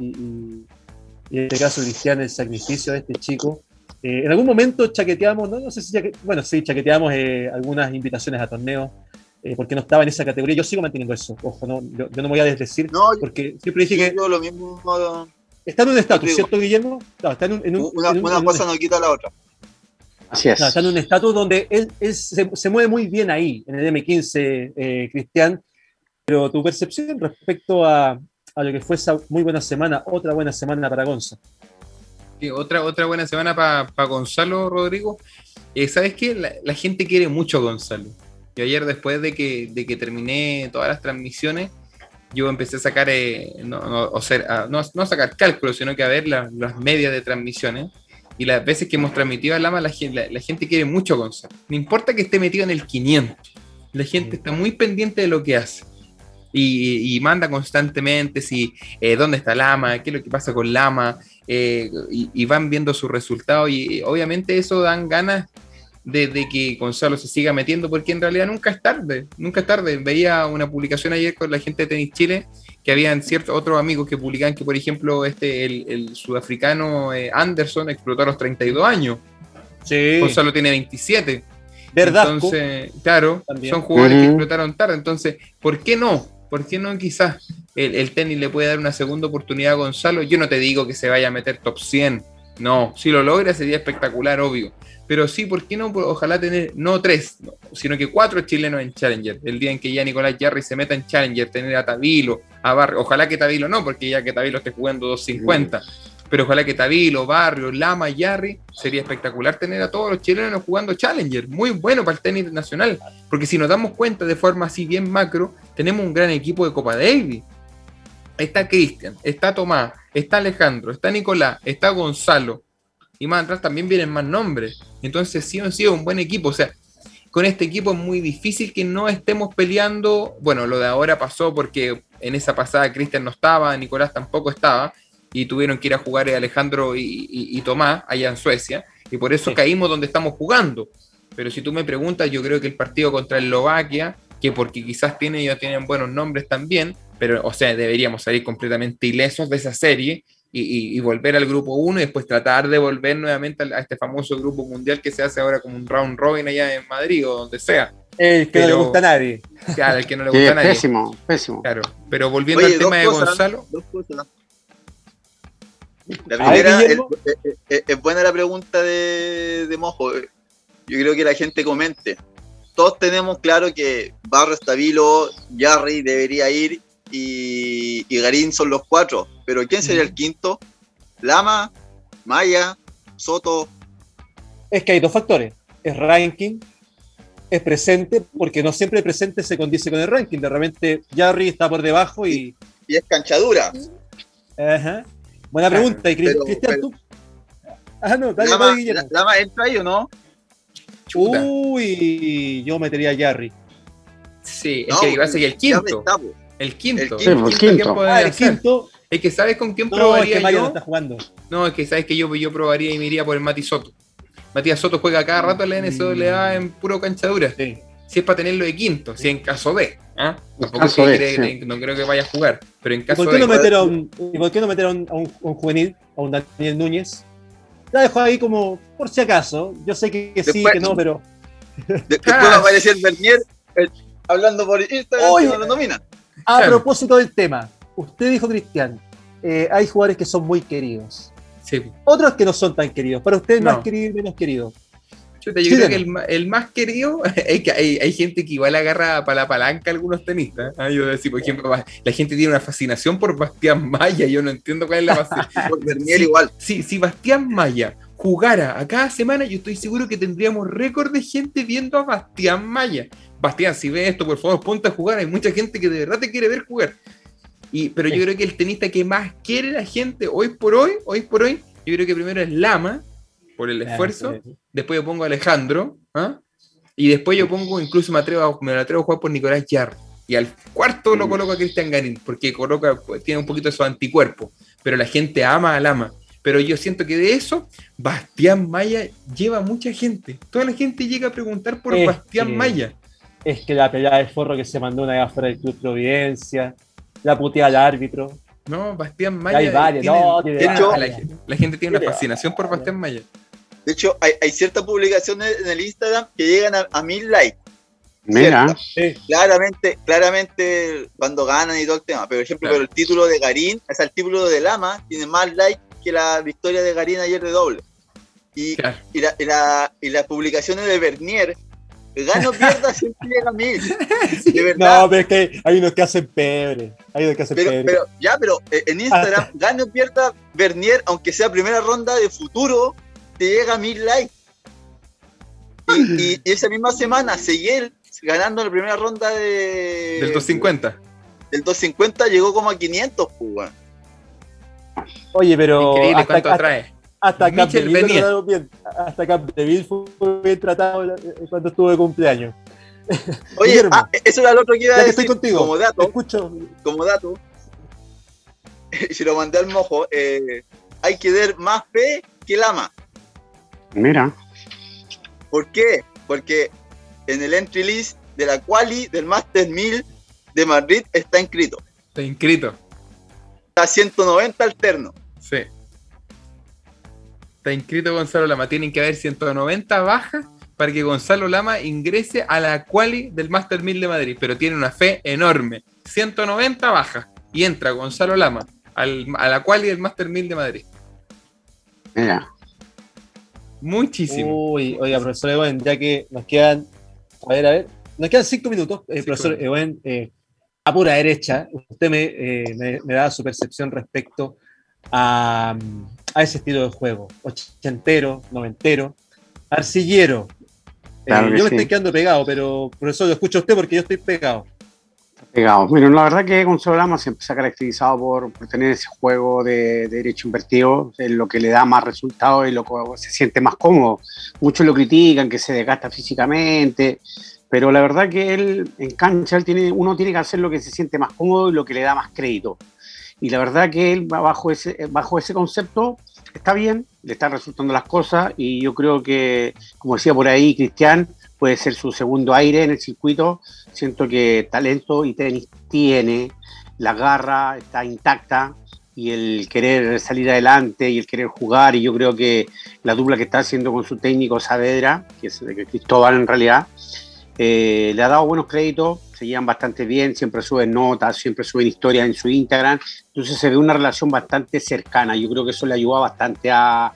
en este caso Cristian, el sacrificio de este chico. en algún momento chaqueteamos, no, no sé si, bueno, sí, chaqueteamos algunas invitaciones a torneos eh, porque no estaba en esa categoría. Yo sigo manteniendo eso. Ojo, no, yo, no me voy a desdecir, no, porque siempre dije que. lo mismo, está en un estatus, ¿cierto, Guillermo? está en un, una, cosa no quita la otra. Así es. está en un estatus donde él, se, mueve muy bien ahí, en el M15, eh, Cristian. Pero tu percepción respecto a, a, lo que fue esa muy buena semana, otra buena semana para Gonzalo. Sí, otra, otra buena semana para Gonzalo, Rodrigo. Eh, ¿Sabes qué? La, la, gente quiere mucho a Gonzalo. Yo ayer, después de que, de que terminé todas las transmisiones, yo empecé a sacar, eh, no, o sea, no, no, sacar cálculos, sino que a ver las medias de transmisiones. Y las veces que hemos transmitido a Lama, la, la, gente quiere mucho Gonzalo. No importa que esté metido en el 500, la gente está muy pendiente de lo que hace. Y, manda constantemente si eh, dónde está Lama, qué es lo que pasa con Lama, eh, y, y, van viendo sus resultados. Y obviamente eso dan ganas de, que Gonzalo se siga metiendo, porque en realidad nunca es tarde, nunca es tarde. Veía una publicación ayer con la gente de Tenis Chile, que habían ciertos otros amigos que publicaban que, por ejemplo, este el, sudafricano eh, Anderson explotó a los 32 años. Sí. Gonzalo tiene 27. ¿Verdad? Entonces, claro, son jugadores que explotaron tarde. Entonces, ¿por qué no? ¿Por qué no quizás el, el, tenis le puede dar una segunda oportunidad a Gonzalo? Yo no te digo que se vaya a meter top 100. No, si lo logra sería espectacular, obvio pero sí, ¿por qué no? Ojalá tener, no tres, sino que cuatro chilenos en Challenger. El día en que ya Nicolás Jarry se meta en Challenger, tener a Tavilo, a Barrio, ojalá que Tavilo no, porque ya que Tavilo esté jugando 250, pero ojalá que Tavilo, Barrio, Lama, Jarry, sería espectacular tener a todos los chilenos jugando Challenger. Muy bueno para el tenis nacional, porque si nos damos cuenta de forma así bien macro, tenemos un gran equipo de Copa Davis. Está Cristian, está Tomás, está Alejandro, está Nicolás, está Gonzalo, y más atrás también vienen más nombres. Entonces, sí o sí es un buen equipo. O sea, con este equipo es muy difícil que no estemos peleando. Bueno, lo de ahora pasó porque en esa pasada Cristian no estaba, Nicolás tampoco estaba. y tuvieron que ir a jugar Alejandro y, Tomás allá en Suecia, y por eso caímos donde estamos jugando. Pero si tú me preguntas, yo creo que el partido contra Eslovaquia, que porque quizás tiene, ellos tienen buenos nombres también, pero o sea, deberíamos salir completamente ilesos de esa serie y, volver al grupo 1 y después tratar de volver nuevamente a, este famoso grupo mundial que se hace ahora como un round robin allá en Madrid o donde sea. El que no le gusta a nadie. Claro, el que no le gusta a nadie. Pésimo, pésimo. Claro, pero volviendo al tema de Gonzalo. Dos cosas. La primera, es, buena la pregunta de, de Mojo. Yo creo que la gente comente. Todos tenemos claro que Barro Estabilo, Jarry debería ir y, Garín son los cuatro. Pero ¿quién sería el quinto? Lama, Maya, Soto. Es que hay dos factores. Es ranking, es presente, porque no siempre el presente se condice con el ranking. De repente Jarry está por debajo y. Y es canchadura. Ajá. Buena pregunta. Y Cristian, tú. Ah, no, dale, Lama, Lama entra ahí o no? Uy, yo metería a Jarry. Sí, es que iba a ser el quinto. El quinto. El quinto. Ah, el quinto. Es que sabes con quién probaría es que yo. está jugando. No, es que sabes que yo, yo probaría y me iría por el Mati Soto. Matías Soto juega cada rato en la NCAA en puro canchadura. Sí. Si es para tenerlo de quinto, si en caso de. ¿ah? Tampoco caso de, no creo que vaya a jugar, pero en caso ¿Y por qué No meter a un, ¿Y por qué no meter a un, juvenil, a un Daniel Núñez? La dejo ahí como por si acaso. Yo sé que, sí, que no, pero. Después va a aparecer Bernier eh, hablando por Instagram Oye, no lo domina. A propósito del tema, usted dijo, Cristian, eh, hay jugadores que son muy queridos. Sí. Otros que no son tan queridos. Para usted, más querido y menos querido. yo creo que el, más querido hay, gente que igual agarra para la palanca a algunos tenistas. ¿eh? Yo decir, por ejemplo, la gente tiene una fascinación por Bastián Maya. Yo no entiendo cuál es la fascinación. por Bernier igual. Sí, si Bastián Maya jugara a cada semana, yo estoy seguro que tendríamos récord de gente viendo a Bastián Maya. Bastián, si ves esto, por favor, ponte a jugar. Hay mucha gente que de verdad te quiere ver jugar. Y, pero yo creo que el tenista que más quiere la gente hoy por hoy, hoy por hoy, yo creo que primero es Lama, por el esfuerzo. Después yo pongo a Alejandro. ¿ah? Y después yo pongo, incluso me atrevo, a, me atrevo a jugar por Nicolás Yarro. Y al cuarto lo mm. coloco a Cristian Garín, porque coloca, tiene un poquito de su anticuerpo. Pero la gente ama a Lama. Pero yo siento que de eso, Bastián Maya lleva mucha gente. Toda la gente llega a preguntar por Bastián Maya es que la pelea de forro que se mandó una vez afuera del Club Providencia, la putea al árbitro. No, Bastián Maya. Hay varias, no, de hecho, la, gente tiene una fascinación por Bastián Maya. De hecho, hay, ciertas publicaciones en el Instagram que llegan a, mil likes. Mira. Claramente, claramente cuando ganan y todo el tema. Pero, por ejemplo, pero el título de Garín, o sea, el título de Lama tiene más likes que la victoria de Garín ayer de doble. Y, y, la, y, la, y las publicaciones de Bernier Gano pierda siempre llega a mil. De verdad. No, pero es que hay unos que hacen pebre. Hay unos que hacen pero, pebre. Pero, ya, pero eh, en Instagram, ah. gano pierda Bernier, aunque sea primera ronda de futuro, te llega a mil likes. Y, esa misma semana, Seguel, ganando la primera ronda de. Del 250. Del 250 llegó como a 500, pues, Oye, pero. Increíble cuánto atrae. Hasta bien. Hasta Capdeville fue bien tratado cuando estuvo de cumpleaños. Oye, ah, eso era lo otro que iba a decir. estoy contigo. Como dato, escucho. Como dato, si lo mandé al mojo, eh, hay que dar más fe que el ama. Mira. ¿Por qué? Porque en el entry list de la quali del Master 1000 de Madrid está inscrito. Está inscrito. Está 190 alterno. Sí está inscrito Gonzalo Lama. Tienen que haber 190 bajas para que Gonzalo Lama ingrese a la quali del Master 1000 de Madrid, pero tiene una fe enorme. 190 bajas y entra Gonzalo Lama a la quali del Master 1000 de Madrid. Mira. Muchísimo. Uy, oiga, profesor Ewen, ya que nos quedan, a ver, a ver, nos quedan cinco minutos, eh, profesor Ewen, eh, a pura derecha, usted eh, me, me da su percepción respecto a, a ese estilo de juego. Ochentero, noventero, arcillero. Eh, yo me estoy quedando pegado, pero por eso lo escucho a usted porque yo estoy pegado. Pegado. Bueno, la verdad que Gonzalo Lama siempre se ha caracterizado por, tener ese juego de, derecho invertido, es lo que le da más resultados y lo que se siente más cómodo. Muchos lo critican, que se desgasta físicamente, pero la verdad que él en cancha él tiene, uno tiene que hacer lo que se siente más cómodo y lo que le da más crédito. y la verdad que él bajo ese, bajo ese concepto está bien, le están resultando las cosas y yo creo que, como decía por ahí Cristian, puede ser su segundo aire en el circuito. Siento que talento y tenis tiene, la garra está intacta y el querer salir adelante y el querer jugar y yo creo que la dupla que está haciendo con su técnico Saavedra, que es Cristóbal en realidad, eh, le ha dado buenos créditos, se llevan bastante bien, siempre suben notas, siempre suben historias en su Instagram, entonces se ve una relación bastante cercana, yo creo que eso le ayuda bastante a,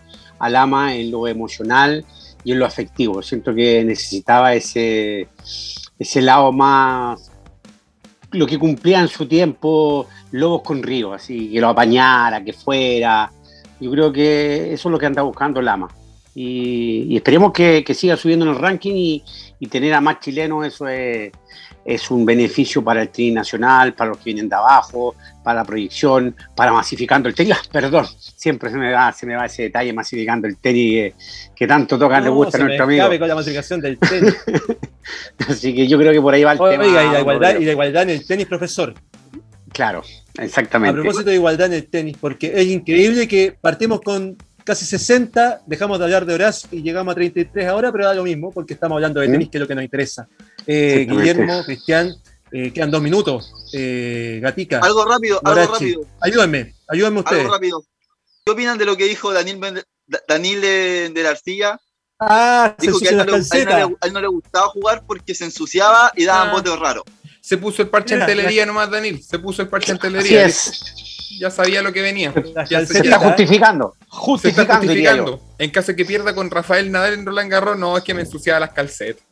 Lama en lo emocional y en lo afectivo, siento que necesitaba ese, ese lado más, lo que cumplía en su tiempo Lobos con Río, así que lo apañara, que fuera, yo creo que eso es lo que anda buscando Lama. Y, esperemos que, siga subiendo en el ranking y, y tener a más chilenos, eso es, es un beneficio para el tenis nacional, para los que vienen de abajo, para la proyección, para masificando el tenis. Perdón, siempre se me va, se me va ese detalle masificando el tenis que, tanto toca, le gusta a nuestro amigo. con la masificación del tenis. Así que yo creo que por ahí va el tema. Oiga, y la, igualdad, y la igualdad en el tenis, profesor. Claro, exactamente. A propósito de igualdad en el tenis, porque es increíble que partimos con casi 60, dejamos de hablar de Horacio y llegamos a 33 ahora, pero da lo mismo porque estamos hablando de tenis, que es lo que nos interesa. Eh, Guillermo, Cristian, eh, quedan dos minutos. Eh, Gatica. Algo rápido, algo rápido. Ayúdenme, ayúdenme ustedes. Algo rápido. ¿Qué opinan de lo que dijo Daniel, Daniel de, la Arcilla? Ah, dijo que a él, no le, no le, gustaba jugar porque se ensuciaba y daban ah. botes raros. Se puso el parche en telería nomás, Daniel. Se puso el parche en telería. Así es ya sabía lo que venía. se, está justificando. Justificando. En caso de que pierda con Rafael Nadal en Roland Garros, no, es que me ensuciaba las calcetas.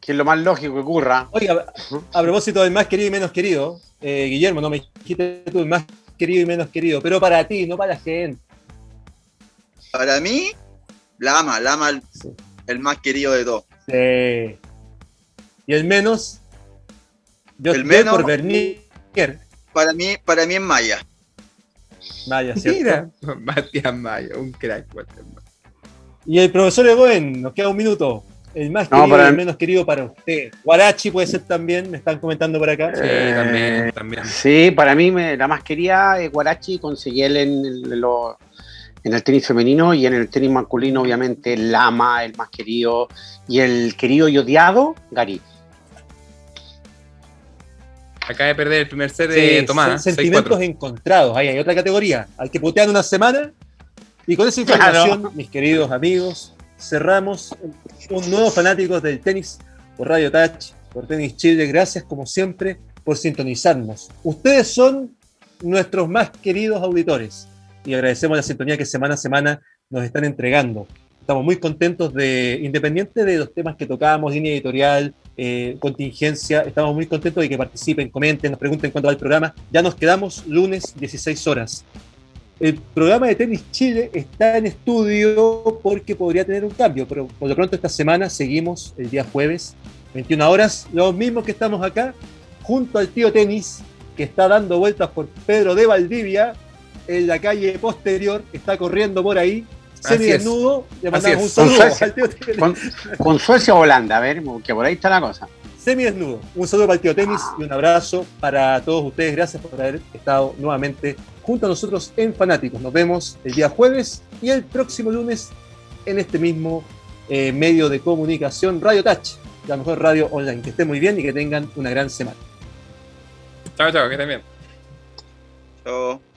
Que es lo más lógico que ocurra. Oiga, a propósito del más querido y menos querido, eh, Guillermo, no me dijiste tú el más querido y menos querido, pero para ti, no para la gente. Para mí, Lama, Lama el, el más querido de todos. Sí. Y el menos, yo el menos por Bernier. Para mí, para mí es Maya. Maya, ¿cierto? Mira, Matías Maya, un crack. Y el profesor Egoen, nos queda un minuto. El más querido y el menos querido para usted. Guarachi puede ser también, me están comentando por acá. Sí, también, también. Sí, para mí la más querida es Guarachi, conseguí él en, en el tenis femenino y en el tenis masculino, obviamente, Lama, el más querido, y el querido y odiado, Gary. Acaba de perder el primer set de Tomás. Sentimientos encontrados. Ahí hay otra categoría. Hay que putear una semana. Y con esa información, mis queridos amigos, cerramos un nuevo fanáticos del tenis por Radio Touch, por Tenis Chile. Gracias, como siempre, por sintonizarnos. Ustedes son nuestros más queridos auditores y agradecemos la sintonía que semana a semana nos están entregando. Estamos muy contentos de, independiente de los temas que tocamos, línea editorial, eh, contingencia. Estamos muy contentos de que participen, comenten, nos pregunten cuándo va el programa. Ya nos quedamos lunes 16 horas. El programa de Tenis Chile está en estudio porque podría tener un cambio, pero por lo pronto esta semana seguimos el día jueves, 21 horas, los mismos que estamos acá, junto al tío Tenis, que está dando vueltas por Pedro de Valdivia, en la calle posterior, está corriendo por ahí, semi desnudo, le mandamos un saludo con Suecia, con, Suecia o Holanda, a ver, que por ahí está la cosa. Semi desnudo. Un saludo para el tío tenis y un abrazo para todos ustedes. Gracias por haber estado nuevamente junto a nosotros en Fanáticos. Nos vemos el día jueves y el próximo lunes en este mismo eh, medio de comunicación, Radio Touch, la mejor radio online. Que estén muy bien y que tengan una gran semana. Chao, chao, que estén bien. Chao.